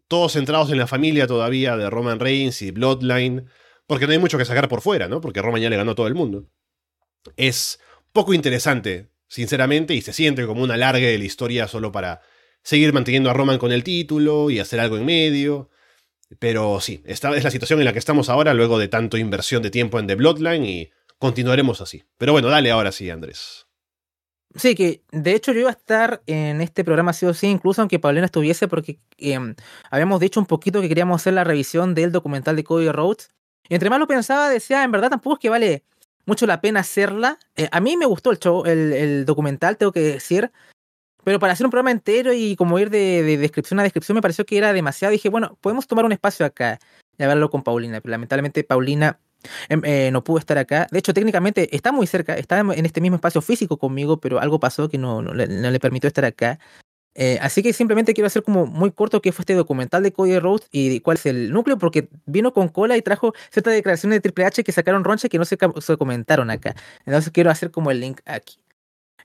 todos centrados en la familia todavía de Roman Reigns y Bloodline, porque no hay mucho que sacar por fuera, ¿no? Porque Roman ya le ganó a todo el mundo. Es poco interesante, sinceramente, y se siente como una larga de la historia solo para seguir manteniendo a Roman con el título y hacer algo en medio. Pero sí, esta es la situación en la que estamos ahora, luego de tanto inversión de tiempo en The Bloodline, y continuaremos así. Pero bueno, dale ahora sí, Andrés. Sí, que de hecho yo iba a estar en este programa sí o sí, incluso aunque Paulina estuviese, porque em, habíamos dicho un poquito que queríamos hacer la revisión del documental de Cody Rhodes. Y entre más lo pensaba, decía, en verdad tampoco es que vale mucho la pena hacerla. Eh, a mí me gustó el show, el, documental, tengo que decir. Pero para hacer un programa entero y como ir de, descripción a descripción me pareció que era demasiado. Dije, bueno, podemos tomar un espacio acá y hablarlo con Paulina. Pero lamentablemente Paulina Em, eh, no pudo estar acá. De hecho, técnicamente está muy cerca, está en este mismo espacio físico conmigo, pero algo pasó que no, le, permitió estar acá. Eh, así que simplemente quiero hacer como muy corto qué fue este documental de Cody Rhodes y cuál es el núcleo, porque vino con cola y trajo ciertas declaraciones de Triple H que sacaron roncha que no se comentaron acá. Entonces quiero hacer como el link aquí.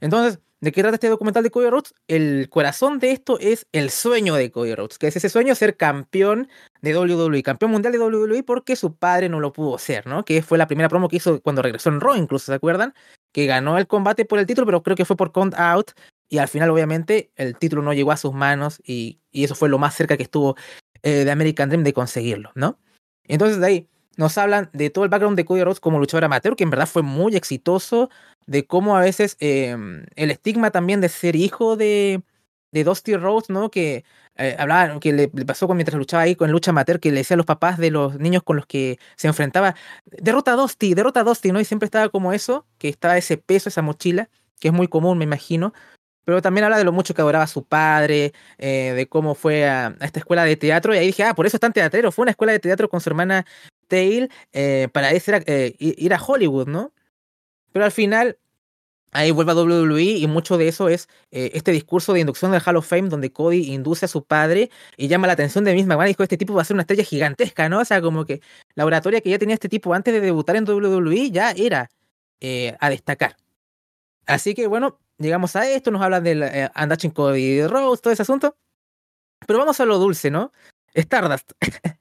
Entonces, ¿De qué trata este documental de Cody Rhodes? El corazón de esto es el sueño de Cody Rhodes, que es ese sueño ser campeón de WWE, campeón mundial de WWE porque su padre no lo pudo ser, ¿no? Que fue la primera promo que hizo cuando regresó en Raw, incluso, ¿se acuerdan? Que ganó el combate por el título, pero creo que fue por count out y al final obviamente el título no llegó a sus manos y, eso fue lo más cerca que estuvo eh, de American Dream de conseguirlo, ¿no? Entonces de ahí nos hablan de todo el background de Cody Rhodes como luchador amateur, que en verdad fue muy exitoso, de cómo a veces em, el estigma también de ser hijo de, de Dusty Rhodes, ¿no? Que eh, hablaba, que le, pasó mientras luchaba ahí con lucha amateur, que le decía a los papás de los niños con los que se enfrentaba, derrota a Dusty, derrota a Dusty, ¿no? Y siempre estaba como eso, que estaba ese peso, esa mochila, que es muy común, me imagino. Pero también habla de lo mucho que adoraba a su padre, eh, de cómo fue a, esta escuela de teatro. Y ahí dije, ah, por eso es tan teatrero. Fue una escuela de teatro con su hermana Tail eh, para ir a Hollywood, ¿no? Pero al final, ahí vuelve a WWE y mucho de eso es eh, este discurso de inducción del Hall of Fame donde Cody induce a su padre y llama la atención de misma y dijo, este tipo va a ser una estrella gigantesca, ¿no? O sea, como que la oratoria que ya tenía este tipo antes de debutar en WWE ya era eh, a destacar. Así que bueno, llegamos a esto, nos hablan del eh, Andachin Cody Rose, todo ese asunto. Pero vamos a lo dulce, ¿no? Stardust.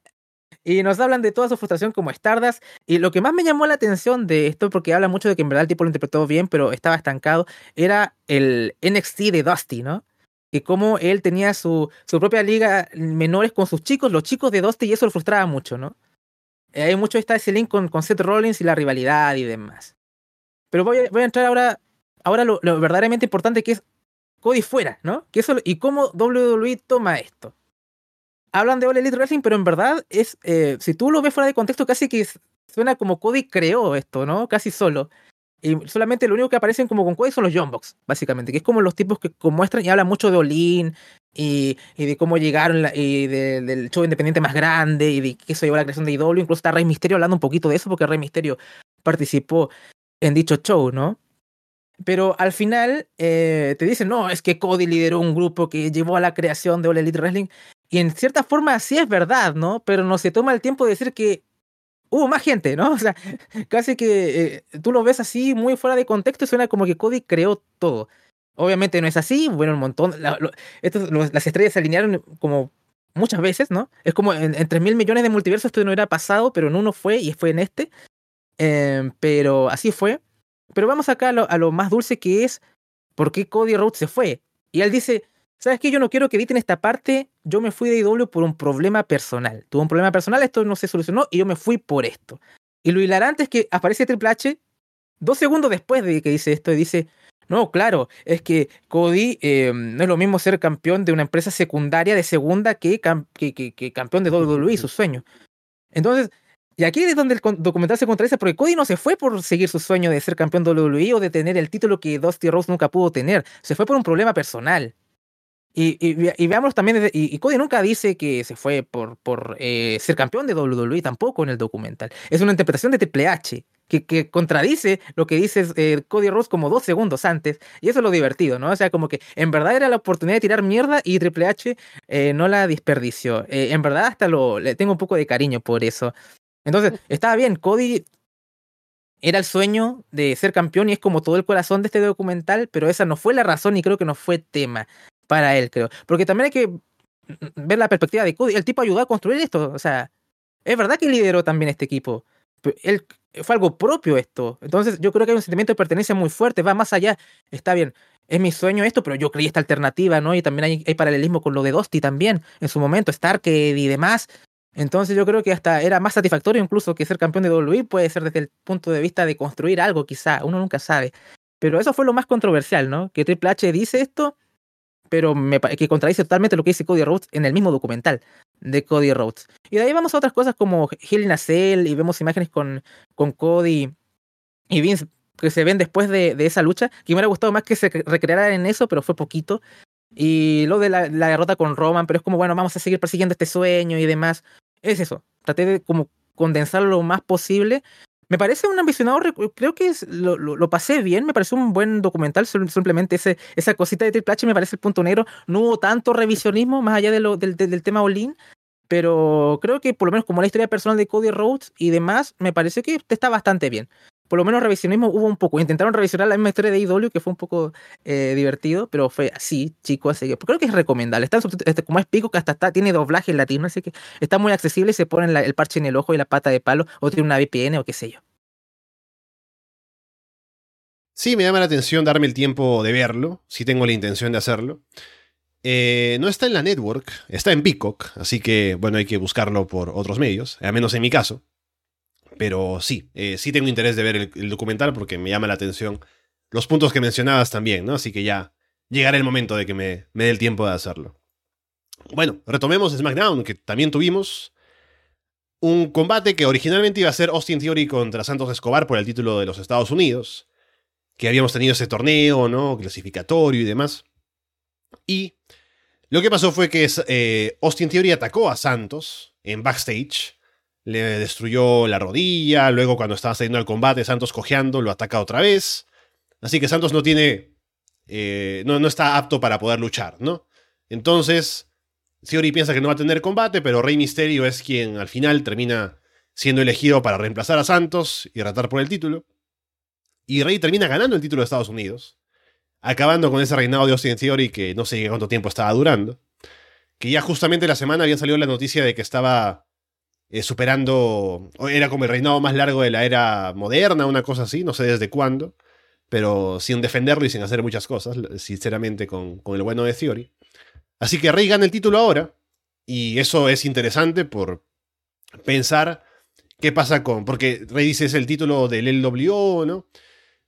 Y nos hablan de toda su frustración como Stardust. Y lo que más me llamó la atención de esto, porque habla mucho de que en verdad el tipo lo interpretó bien, pero estaba estancado, era el NXT de Dusty, ¿no? Y cómo él tenía su, su propia liga menores con sus chicos, los chicos de Dusty, y eso lo frustraba mucho, ¿no? Eh, hay mucho está ese link con, con Seth Rollins y la rivalidad y demás. Pero voy a, voy a entrar ahora, ahora lo, lo verdaderamente importante que es Cody fuera, ¿no? Que eso, y cómo WWE toma esto hablan de All Elite Wrestling, pero en verdad es, eh, si tú lo ves fuera de contexto, casi que suena como Cody creó esto, ¿no? Casi solo. Y solamente lo único que aparecen como con Cody son los Young Bucks, básicamente, que es como los tipos que muestran y hablan mucho de Olin y, y de cómo llegaron y del show independiente más grande y de que eso llevó a la creación de IW. Incluso está Rey Misterio hablando un poquito de eso porque Rey Misterio participó en dicho show, ¿no? Pero al final eh, te dicen, no, es que Cody lideró un grupo que llevó a la creación de All Elite Wrestling. Y en cierta forma sí es verdad, ¿no? Pero no se toma el tiempo de decir que hubo más gente, ¿no? O sea, casi que eh, tú lo ves así muy fuera de contexto y suena como que Cody creó todo. Obviamente no es así, bueno, un montón. las estrellas se alinearon como muchas veces, ¿no? Es como en, tres mil millones de multiversos esto no era pasado, pero en uno fue y fue en este. Em, pero así fue. Pero vamos acá a lo, a lo más dulce que es por qué Cody Rhodes se fue. Y él dice, ¿sabes qué? Yo no quiero que editen esta parte. Yo me fui de IW por un problema personal. Tuve un problema personal, esto no se solucionó y yo me fui por esto. Y lo hilarante es que aparece Triple H dos segundos después de que dice esto y dice, no, claro, es que Cody eh, no es lo mismo ser campeón de una empresa secundaria de segunda que, que, que, campeón de WWE, su sueño. Entonces, y aquí es donde el documental se contradice, porque Cody no se fue por seguir su sueño de ser campeón de WWE o de tener el título que Dusty Rose nunca pudo tener. Se fue por un problema personal. Y, y, veamos también, y, Cody nunca dice que se fue por, por eh, ser campeón de WWE tampoco en el documental. Es una interpretación de Triple H que, que contradice lo que dice eh, Cody Rhodes como dos segundos antes. Y eso es lo divertido, ¿no? O sea, como que en verdad era la oportunidad de tirar mierda y Triple H eh, no la desperdició. en verdad hasta lo, le tengo un poco de cariño por eso. Entonces, estaba bien, Cody era el sueño de ser campeón y es como todo el corazón de este documental, pero esa no fue la razón y creo que no fue tema para él, creo. Porque también hay que ver la perspectiva de Cody. El tipo ayudó a construir esto. O sea, es verdad que lideró también este equipo. Él fue algo propio esto. Entonces yo creo que hay un sentimiento de pertenencia muy fuerte. Va más allá. Está bien. Es mi sueño esto, pero yo creí esta alternativa, ¿no? Y también hay, hay paralelismo con lo de Dusty también. En su momento, Stark y demás. Entonces yo creo que hasta era más satisfactorio incluso que ser campeón de WWE. Puede ser desde el punto de vista de construir algo, quizá. Uno nunca sabe. Pero eso fue lo más controversial, ¿no? Que Triple H dice esto pero me, que contradice totalmente lo que dice Cody Rhodes en el mismo documental de Cody Rhodes. Y de ahí vamos a otras cosas como Hell in Cell y vemos imágenes con, con Cody y Vince que se ven después de, de, esa lucha, que me hubiera gustado más que se recrearan en eso, pero fue poquito. Y lo de la, la, derrota con Roman, pero es como, bueno, vamos a seguir persiguiendo este sueño y demás. Es eso, traté de como condensarlo lo más posible, me parece un ambicionado, creo que lo, lo, pasé bien, me parece un buen documental, simplemente ese, esa cosita de Triple H me parece el punto negro, no hubo tanto revisionismo más allá del, del, tema Olin, pero creo que por lo menos como la historia personal de Cody Rhodes y demás, me parece que está bastante bien. Por lo menos revisionismo hubo un poco. Intentaron revisionar la misma historia de IW, que fue un poco eh, divertido, pero fue así, chicos. Así creo que es recomendable. Está este, como es pico, que hasta está, tiene doblaje en latino, así que está muy accesible y se ponen el parche en el ojo y la pata de palo, o tiene una VPN o qué sé yo. Sí, me llama la atención darme el tiempo de verlo, si tengo la intención de hacerlo. Eh, no está en la network, está en Peacock, así que bueno, hay que buscarlo por otros medios, al menos en mi caso. Pero sí, eh, sí tengo interés de ver el, documental porque me llama la atención los puntos que mencionabas también, ¿no? Así que ya llegará el momento de que me, me dé el tiempo de hacerlo. Bueno, retomemos SmackDown, que también tuvimos un combate que originalmente iba a ser Austin Theory contra Santos Escobar por el título de los Estados Unidos que habíamos tenido ese torneo, ¿no? Clasificatorio y demás. Y lo que pasó fue que eh, Austin Theory atacó a Santos en backstage. Le destruyó la rodilla. Luego, cuando estaba saliendo al combate, Santos cojeando, lo ataca otra vez. Así que Santos no tiene. Eh, no, no, está apto para poder luchar, ¿no? Entonces, Theory piensa que no va a tener combate, pero Rey Misterio es quien al final termina siendo elegido para reemplazar a Santos y retar por el título. Y Rey termina ganando el título de Estados Unidos, acabando con ese reinado de Austin Theory que no sé cuánto tiempo estaba durando. Que ya justamente la semana había salido la noticia de que estaba eh, superando, era como el reinado más largo de la era moderna, una cosa así, no sé desde cuándo, pero sin defenderlo y sin hacer muchas cosas, sinceramente, con, con el bueno de Theory. Así que Rey gana el título ahora, y eso es interesante por pensar qué pasa con, porque Rey dice es el título del LWO, ¿no?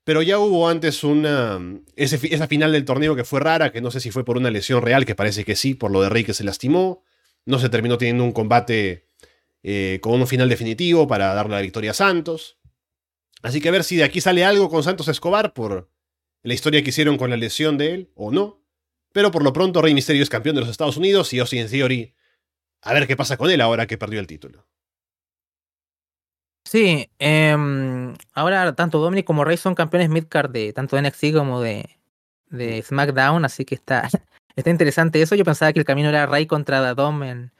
Pero ya hubo antes una. esa final del torneo que fue rara, que no sé si fue por una lesión real, que parece que sí, por lo de Rey que se lastimó. No se terminó teniendo un combate eh, con un final definitivo para darle la victoria a Santos. Así que a ver si de aquí sale algo con Santos Escobar por la historia que hicieron con la lesión de él o no. Pero por lo pronto Rey Misterio es campeón de los Estados Unidos y Austin Theory. A ver qué pasa con él ahora que perdió el título. Sí, em, ahora tanto Dominic como Rey son campeones midcard de tanto NXT como de, de SmackDown, así que está, está interesante eso. Yo pensaba que el camino era Rey contra Dom en,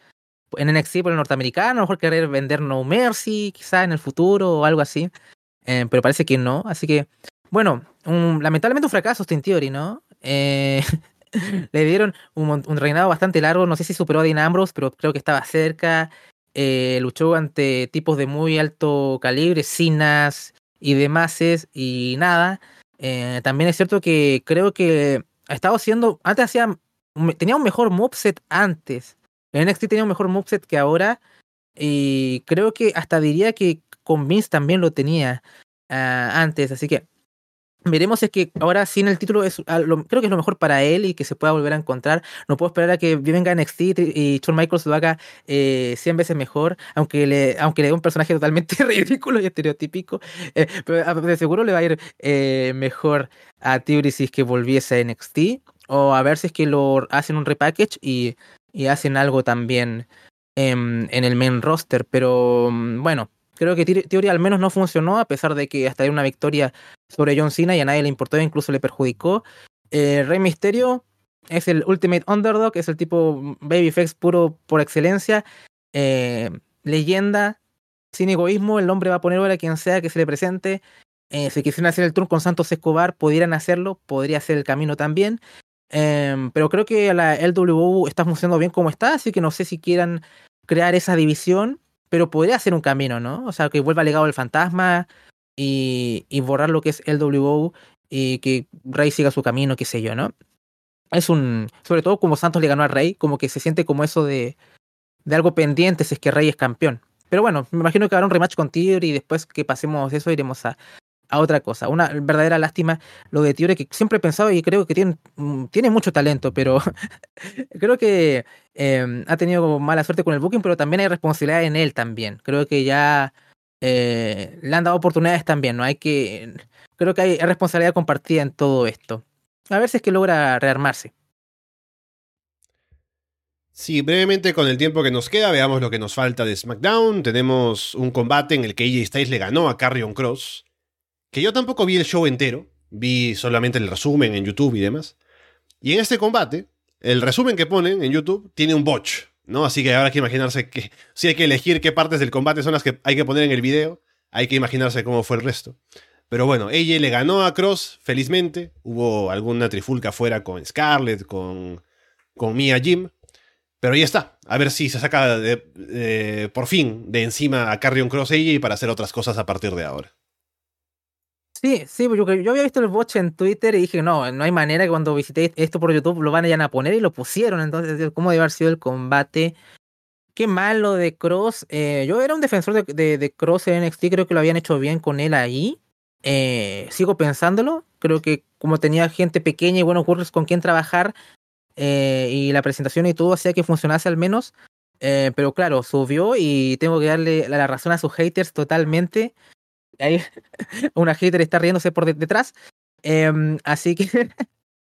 en NXT por el norteamericano, a lo mejor querer vender No Mercy quizá en el futuro o algo así, em, pero parece que no. Así que, bueno, lamentablemente un fracaso Austin Theory, ¿no? Eh, le dieron un, reinado bastante largo, no sé si superó a Dean Ambrose, pero creo que estaba cerca. Eh, luchó ante tipos de muy alto calibre, Sinas y demás, y nada. Eh, también es cierto que creo que ha estado haciendo, antes hacía, tenía un mejor moveset antes. En NXT tenía un mejor moveset que ahora. Y creo que hasta diría que con Vince también lo tenía ah, antes. Así que Veremos es que ahora sin el título es creo que es lo mejor para él y que se pueda volver a encontrar. No puedo esperar a que venga NXT y Shawn Michaels lo haga eh, 100 veces mejor, aunque le, aunque le dé un personaje totalmente ridículo y estereotípico. Eh, pero de seguro le va a ir eh, mejor a Theory si que volviese a NXT. O a ver si es que lo hacen un repackage y, y hacen algo también en, el main roster. Pero mm, bueno, Creo que Theory al menos no funcionó, a pesar de que hasta hay una victoria sobre John Cena y a nadie le importó, incluso le perjudicó. Eh, Rey Misterio es el Ultimate Underdog, es el tipo Babyface puro por excelencia. Eh, leyenda, sin egoísmo, el hombre va a poner ahora a quien sea que se le presente. Eh, si quisieran hacer el turno con Santos Escobar, pudieran hacerlo, podría ser el camino también. Em, pero creo que la LWU está funcionando bien como está, así que no sé si quieran crear esa división pero podría ser un camino, ¿no? O sea, que vuelva legado el fantasma y, y borrar lo que es el WO y que Rey siga su camino, qué sé yo, ¿no? Es un. Sobre todo como Santos le ganó a Rey, como que se siente como eso de, de algo pendiente si es que Rey es campeón. Pero bueno, me imagino que habrá un rematch con Tier y después que pasemos eso iremos a, a otra cosa. Una verdadera lástima lo de Tiore, que siempre he pensado y creo que tiene, mm, tiene mucho talento, pero creo que em, ha tenido mala suerte con el booking, pero también hay responsabilidad en él también. Creo que ya eh, le han dado oportunidades también, ¿no? Hay que. Creo que hay responsabilidad compartida en todo esto. A ver si es que logra rearmarse. Sí, brevemente con el tiempo que nos queda, veamos lo que nos falta de SmackDown. Tenemos un combate en el que AJ Styles le ganó a Carrion Cross, que yo tampoco vi el show entero, vi solamente el resumen en YouTube y demás. Y en este combate, el resumen que ponen en YouTube tiene un botch, ¿no? Así que ahora hay que imaginarse que si hay que elegir qué partes del combate son las que hay que poner en el video, hay que imaginarse cómo fue el resto. Pero bueno, AJ le ganó a Cross, felizmente. Hubo alguna trifulca afuera con Scarlett, con, con Mia Jim. Pero ahí está. A ver si se saca por fin de encima a Carrion Cross AJ para hacer otras cosas a partir de ahora. Sí, sí, yo, yo había visto el botch en Twitter y dije, no, no hay manera que cuando visité esto por YouTube lo van a poner y lo pusieron. Entonces, ¿cómo debe haber sido el combate? Qué malo de Cross. Eh, yo era un defensor de, de, Cross en NXT, creo que lo habían hecho bien con él ahí. Eh, sigo pensándolo. Creo que como tenía gente pequeña y buenos cursos con quien trabajar, eh, y la presentación y todo hacía que funcionase al menos. Eh, pero claro, subió y tengo que darle la razón a sus haters totalmente. Ahí una hater está riéndose por detrás. Em, así que,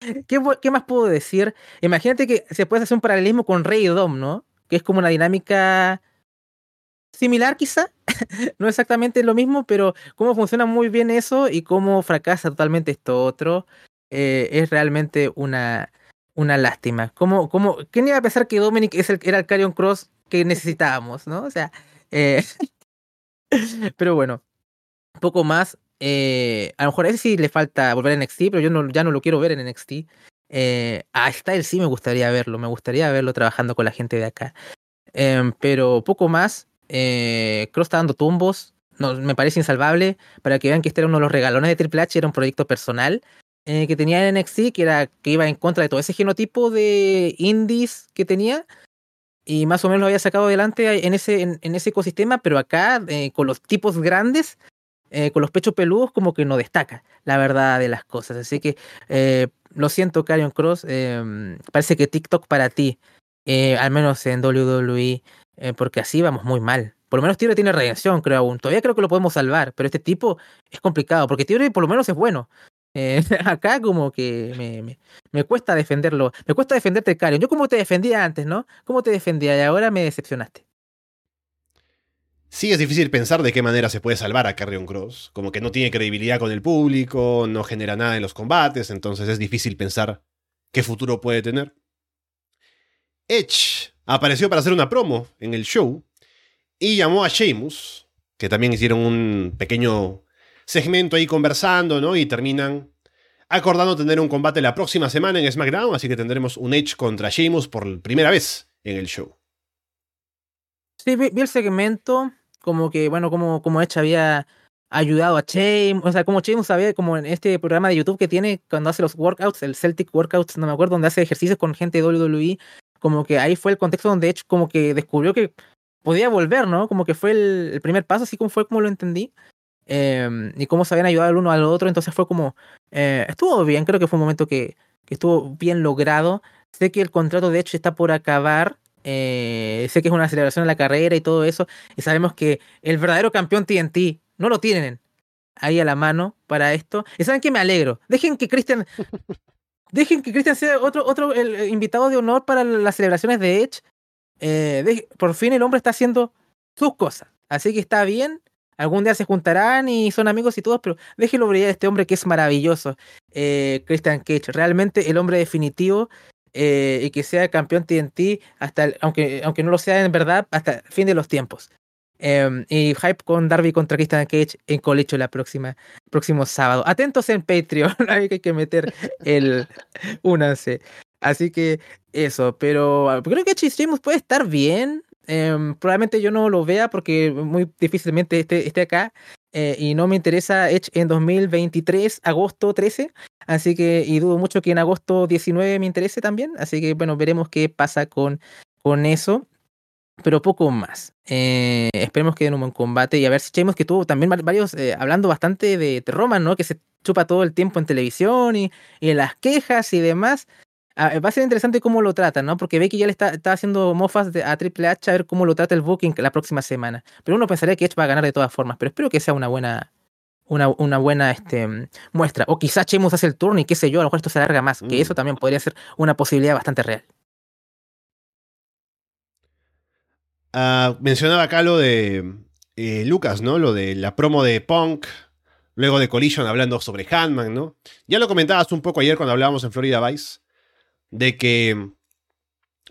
¿qué, ¿qué, más puedo decir? Imagínate que se puede hacer un paralelismo con Rey Dom, ¿no? Que es como una dinámica similar quizá. no exactamente lo mismo, pero cómo funciona muy bien eso y cómo fracasa totalmente esto otro. Eh, es realmente una, una lástima. ¿Cómo, ¿Quién iba a pensar que Dominic es el, era el Carrion Cross que necesitábamos, no? O sea, eh, pero bueno, poco más. Eh, a lo mejor a ese sí le falta volver a NXT, pero yo no, ya no lo quiero ver en NXT. Eh, a Style sí me gustaría verlo, me gustaría verlo trabajando con la gente de acá. Em, pero poco más. Eh, Cross está dando tumbos. No, me parece insalvable. Para que vean que este era uno de los regalones de Triple H, era un proyecto personal. Eh, que tenía en NXT, que era que iba en contra de todo ese genotipo de indies que tenía. Y más o menos lo había sacado adelante en ese, en, ese ecosistema, pero acá, eh, con los tipos grandes, eh, con los pechos peludos, como que no destaca la verdad de las cosas. Así que lo siento, Carion Cross. parece que TikTok para ti, al menos en WWE, porque así vamos muy mal. Por lo menos Tibre tiene redención, creo aún. Todavía creo que lo podemos salvar, pero este tipo es complicado, porque Tibre por lo menos es bueno. Eh, acá como que me, me, me, cuesta defenderlo. Me cuesta defenderte, Karen. Yo como te defendía antes, ¿no? ¿Cómo te defendía? Y ahora me decepcionaste. Sí, es difícil pensar de qué manera se puede salvar a Carrion Cross. Como que no tiene credibilidad con el público, no genera nada en los combates, entonces es difícil pensar qué futuro puede tener. Edge apareció para hacer una promo en el show y llamó a Sheamus, que también hicieron un pequeño segmento ahí conversando, ¿no? Y terminan acordando tener un combate la próxima semana en SmackDown, así que tendremos un Edge contra Sheamus por primera vez en el show. Sí, vi, el segmento, como que, bueno, como, como Edge había ayudado a Sheamus, o sea, como Sheamus sabía, como en este programa de YouTube que tiene cuando hace los workouts, el Celtic Workouts, no me acuerdo, donde hace ejercicios con gente de WWE, como que ahí fue el contexto donde Edge como que descubrió que podía volver, ¿no? Como que fue el, primer paso, así como fue como lo entendí. Em, y cómo se habían ayudado el uno al otro. Entonces fue como, eh, estuvo bien, creo que fue un momento que, que, estuvo bien logrado. Sé que el contrato de hecho está por acabar. Eh, sé que es una celebración en la carrera y todo eso. Y sabemos que el verdadero campeón TNT no lo tienen ahí a la mano para esto. Y saben que me alegro. Dejen que Christian. dejen que Christian sea otro, otro el invitado de honor para las celebraciones de Edge. Eh, por fin el hombre está haciendo sus cosas. Así que está bien algún día se juntarán y son amigos y todos, pero déjelo brillar a este hombre que es maravilloso, eh, Christian Cage, realmente el hombre definitivo eh, y que sea campeón TNT hasta, aunque, aunque no lo sea en verdad, hasta el fin de los tiempos. Em, y hype con Darby contra Christian Cage en Colecho la próxima, próximo sábado. Atentos en Patreon, hay que meter el únanse. Así que eso, pero ah, creo que Sheamus puede estar bien. Em, probablemente yo no lo vea porque muy difícilmente esté, esté acá. Eh, y no me interesa Edge en 2023, agosto 13. Así que, y dudo mucho que en agosto 19 me interese también. Así que, bueno, veremos qué pasa con, con eso. Pero poco más. Eh, esperemos que den un buen combate. Y a ver si echemos que tuvo también varios, eh, hablando bastante de, de Roman, ¿no? Que se chupa todo el tiempo en televisión y, y en las quejas y demás. Ah, va a ser interesante cómo lo tratan, ¿no? Porque Becky ya le está, está haciendo mofas a Triple H a ver cómo lo trata el booking la próxima semana. Pero uno pensaría que Edge va a ganar de todas formas, pero espero que sea una buena una, una buena este, muestra. O quizás Sheamus hace el turno y qué sé yo, a lo mejor esto se alarga más, que mm. eso también podría ser una posibilidad bastante real. Ah, mencionaba acá lo de eh, Lucas, ¿no? Lo de la promo de Punk, luego de Collision hablando sobre Handman, ¿no? Ya lo comentabas un poco ayer cuando hablábamos en Florida Vice, de que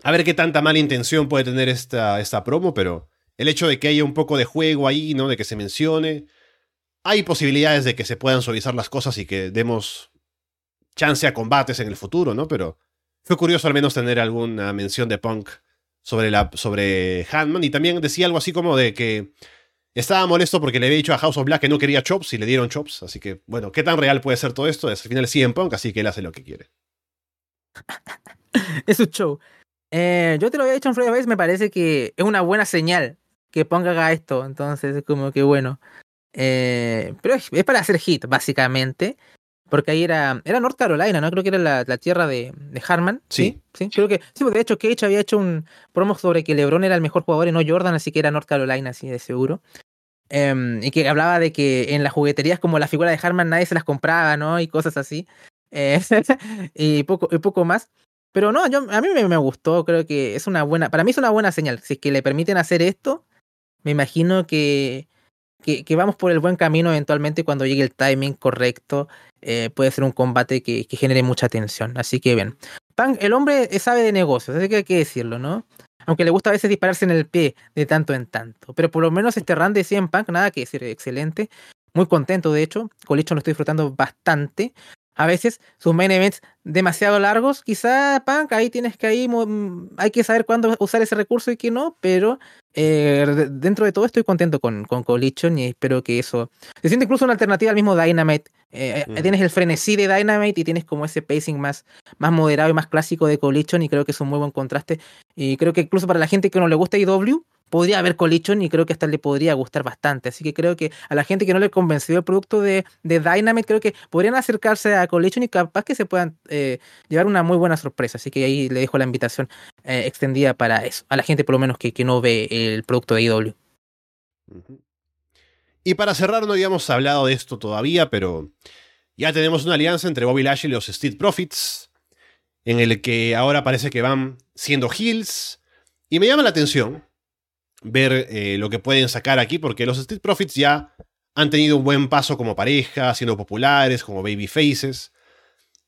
a ver qué tanta mala intención puede tener esta, esta promo, pero el hecho de que haya un poco de juego ahí, ¿no? De que se mencione, hay posibilidades de que se puedan suavizar las cosas y que demos chance a combates en el futuro, ¿no? Pero fue curioso al menos tener alguna mención de Punk sobre, la, sobre Handman y también decía algo así como de que estaba molesto porque le había dicho a House of Black que no quería chops y le dieron chops, así que bueno, ¿qué tan real puede ser todo esto? Es al final sí en Punk, así que él hace lo que quiere. es un show. Eh, yo te lo había dicho en Florida Base, me parece que es una buena señal que Punk haga esto, entonces es como que bueno. Eh, pero es, para hacer hit, básicamente. Porque ahí era, era North Carolina, ¿no? Creo que era la, tierra de, de, Harman. Sí. sí. creo que. Sí, porque de hecho Cage había hecho un promo sobre que LeBron era el mejor jugador y no Jordan, así que era North Carolina, así de seguro. Em, y que hablaba de que en las jugueterías como la figura de Harman nadie se las compraba, ¿no? Y cosas así. Eh, y, poco, y poco más. Pero no, a mí me, gustó, creo que es una buena, para mí es una buena señal. Si es que le permiten hacer esto, me imagino que, que, vamos por el buen camino eventualmente cuando llegue el timing correcto. Eh, puede ser un combate que, que, genere mucha tensión. Así que bien. Punk, el hombre sabe de negocios, así que hay que decirlo, ¿no? Aunque le gusta a veces dispararse en el pie de tanto en tanto. Pero por lo menos este run de 100 Punk, nada que decir, excelente. Muy contento, de hecho. Colicho lo estoy disfrutando bastante a veces sus main events demasiado largos, quizá Punk, ahí tienes que ahí, mm, hay que saber cuándo usar ese recurso y qué no, pero eh, dentro de todo estoy contento con, con Collision y espero que eso se siente incluso una alternativa al mismo Dynamite. Eh, eh, tienes el frenesí de Dynamite y tienes como ese pacing más, más moderado y más clásico de Collision y creo que es un muy buen contraste. Y creo que incluso para la gente que no le gusta IW, podría haber Collision y creo que hasta le podría gustar bastante. Así que creo que a la gente que no le convenció el producto de, de Dynamite, creo que podrían acercarse a Collision y capaz que se puedan eh, llevar una muy buena sorpresa. Así que ahí le dejo la invitación eh, extendida para eso, a la gente por lo menos que, que no ve el producto de IW. Y para cerrar, no habíamos hablado de esto todavía, pero ya tenemos una alianza entre Bobby Lashley y los Street Profits, en el que ahora parece que van siendo heels. Y me llama la atención ver eh, lo que pueden sacar aquí, porque los Street Profits ya han tenido un buen paso como pareja, siendo populares, como baby faces.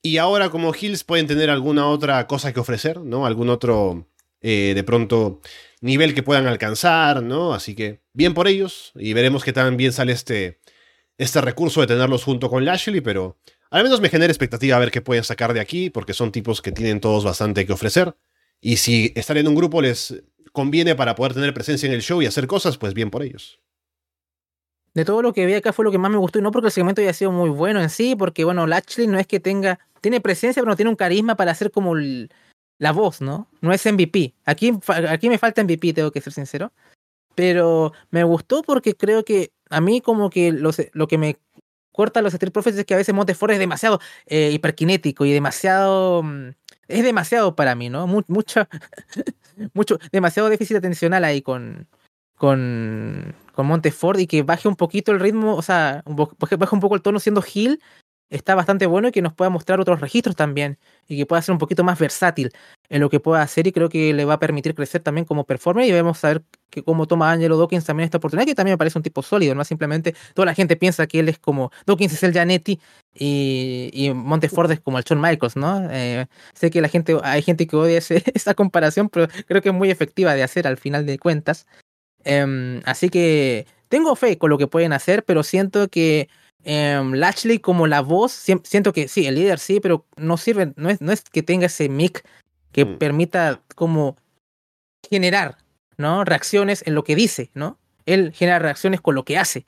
Y ahora como Hills pueden tener alguna otra cosa que ofrecer, ¿no? Algún otro, eh, de pronto, nivel que puedan alcanzar, ¿no? Así que bien por ellos y veremos qué tan bien sale este, este recurso de tenerlos junto con Lashley, pero al menos me genera expectativa a ver qué pueden sacar de aquí, porque son tipos que tienen todos bastante que ofrecer. Y si estar en un grupo les conviene para poder tener presencia en el show y hacer cosas, pues bien por ellos. De todo lo que vi acá fue lo que más me gustó, y no porque el segmento haya sido muy bueno en sí, porque bueno, Lashley no es que tenga, tiene presencia, pero no tiene un carisma para hacer como la voz, ¿no? No es MVP. Aquí, aquí me falta MVP, tengo que ser sincero. Pero me gustó porque creo que a mí como que lo que me corta los Street Profits es que a veces Montefort es demasiado eh, hiperkinético y demasiado... Mm, es demasiado para mí, ¿no? mucho, mucho, demasiado déficit atencional ahí con, con, con Montefort y que baje un poquito el ritmo, o sea, baje un poco el tono siendo Hill, está bastante bueno y que nos pueda mostrar otros registros también y que pueda ser un poquito más versátil en lo que pueda hacer y creo que le va a permitir crecer también como performer y vamos a ver que cómo toma Angelo Dawkins también esta oportunidad que también me parece un tipo sólido, no simplemente toda la gente piensa que él es como Dawkins es el Janetti y, y Monteford es como el Shawn Michaels, ¿no? Eh, sé que la gente hay gente que odia esa comparación, pero creo que es muy efectiva de hacer al final de cuentas. Em, así que tengo fe con lo que pueden hacer, pero siento que Um, Lashley como la voz, siento que sí, el líder sí, pero no sirve, no es, no es que tenga ese mic que mm. permita como generar, ¿no? Reacciones en lo que dice, ¿no? Él genera reacciones con lo que hace.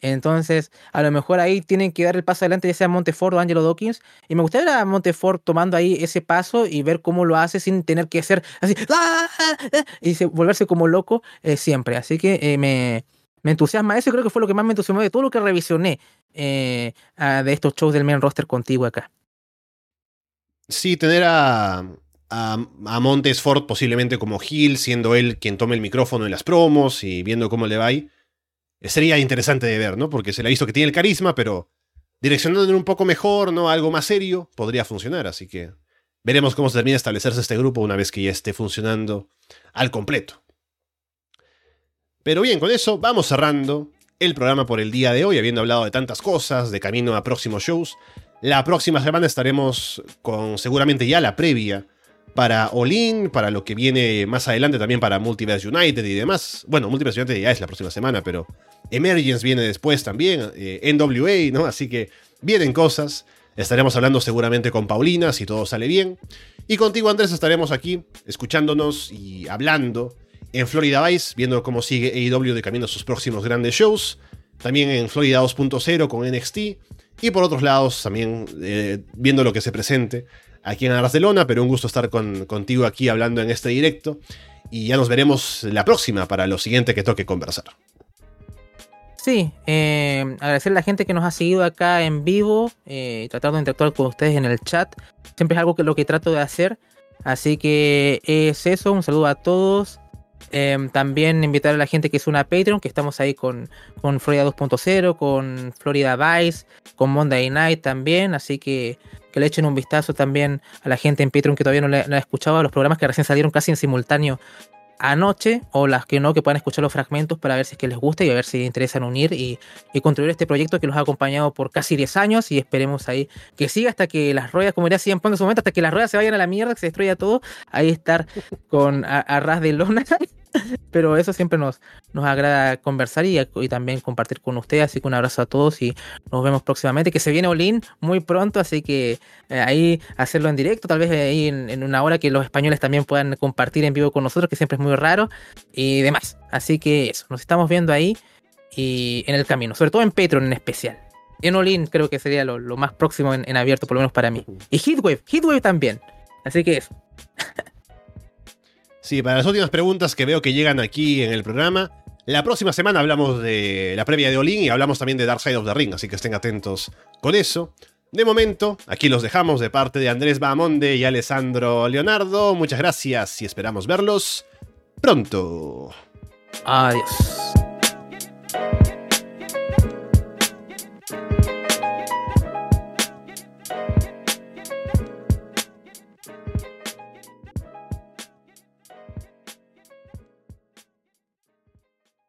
Entonces, a lo mejor ahí tienen que dar el paso adelante, ya sea Montefort o Angelo Dawkins. Y me gustaría ver a Montefort tomando ahí ese paso y ver cómo lo hace sin tener que hacer así, ah" y volverse como loco eh, siempre. Así que eh, me, me entusiasma eso creo que fue lo que más me entusiasmó de todo lo que revisioné eh, de estos shows del main roster contigo acá. Sí, tener a, a, Montes Ford posiblemente como Hill, siendo él quien tome el micrófono en las promos y viendo cómo le va ahí, eh, sería interesante de ver, ¿no? Porque se le ha visto que tiene el carisma, pero direccionándolo un poco mejor, ¿no? Algo más serio, podría funcionar, así que veremos cómo se termina de establecerse este grupo una vez que ya esté funcionando al completo. Pero bien, con eso vamos cerrando el programa por el día de hoy, habiendo hablado de tantas cosas, de camino a próximos shows. La próxima semana estaremos con seguramente ya la previa para All para lo que viene más adelante también para Multiverse United y demás. Bueno, Multiverse United ya es la próxima semana, pero Emergence viene después también, eh, NWA, ¿no? Así que vienen cosas. Estaremos hablando seguramente con Paulina, si todo sale bien. Y contigo, Andrés, estaremos aquí escuchándonos y hablando en Florida Vice, viendo cómo sigue AEW de camino a sus próximos grandes shows. También en Florida 2.0 con NXT. Y por otros lados, también eh, viendo lo que se presente aquí en Barcelona, pero un gusto estar contigo aquí hablando en este directo. Y ya nos veremos la próxima para lo siguiente que toque conversar. Sí, eh, agradecer a la gente que nos ha seguido acá en vivo, eh, tratar de interactuar con ustedes en el chat. Siempre es algo que lo que trato de hacer. Así que es eso, un saludo a todos. Em, también invitar a la gente que es una Patreon, que estamos ahí con, con Florida 2.0, con Florida Vice, con Monday Night también. Así que que le echen un vistazo también a la gente en Patreon que todavía no le, no ha escuchado, a los programas que recién salieron casi en simultáneo anoche o las que no, que puedan escuchar los fragmentos para ver si es que les gusta y a ver si interesan unir y, y contribuir este proyecto que los ha acompañado por casi 10 años y esperemos ahí que siga hasta que las ruedas, como diría Cien en su momento, hasta que las ruedas se vayan a la mierda, que se destruya todo, ahí estar con a ras de lona Pero eso siempre nos, nos agrada conversar y, también compartir con ustedes. Así que un abrazo a todos y nos vemos próximamente. Que se viene Olin muy pronto, así que eh, ahí hacerlo en directo, tal vez ahí en, una hora que los españoles también puedan compartir en vivo con nosotros, que siempre es muy raro y demás. Así que eso, nos estamos viendo ahí y en el camino, sobre todo en Patreon en especial. En Olin creo que sería lo, más próximo en, en, abierto, por lo menos para mí. Y Heatwave, Heatwave también. Así que eso. Sí, para las últimas preguntas que veo que llegan aquí en el programa, la próxima semana hablamos de la previa de Olin y hablamos también de Dark Side of the Ring, así que estén atentos con eso. De momento, aquí los dejamos de parte de Andrés Bahamonde y Alessandro Leonardo. Muchas gracias y esperamos verlos pronto. Adiós.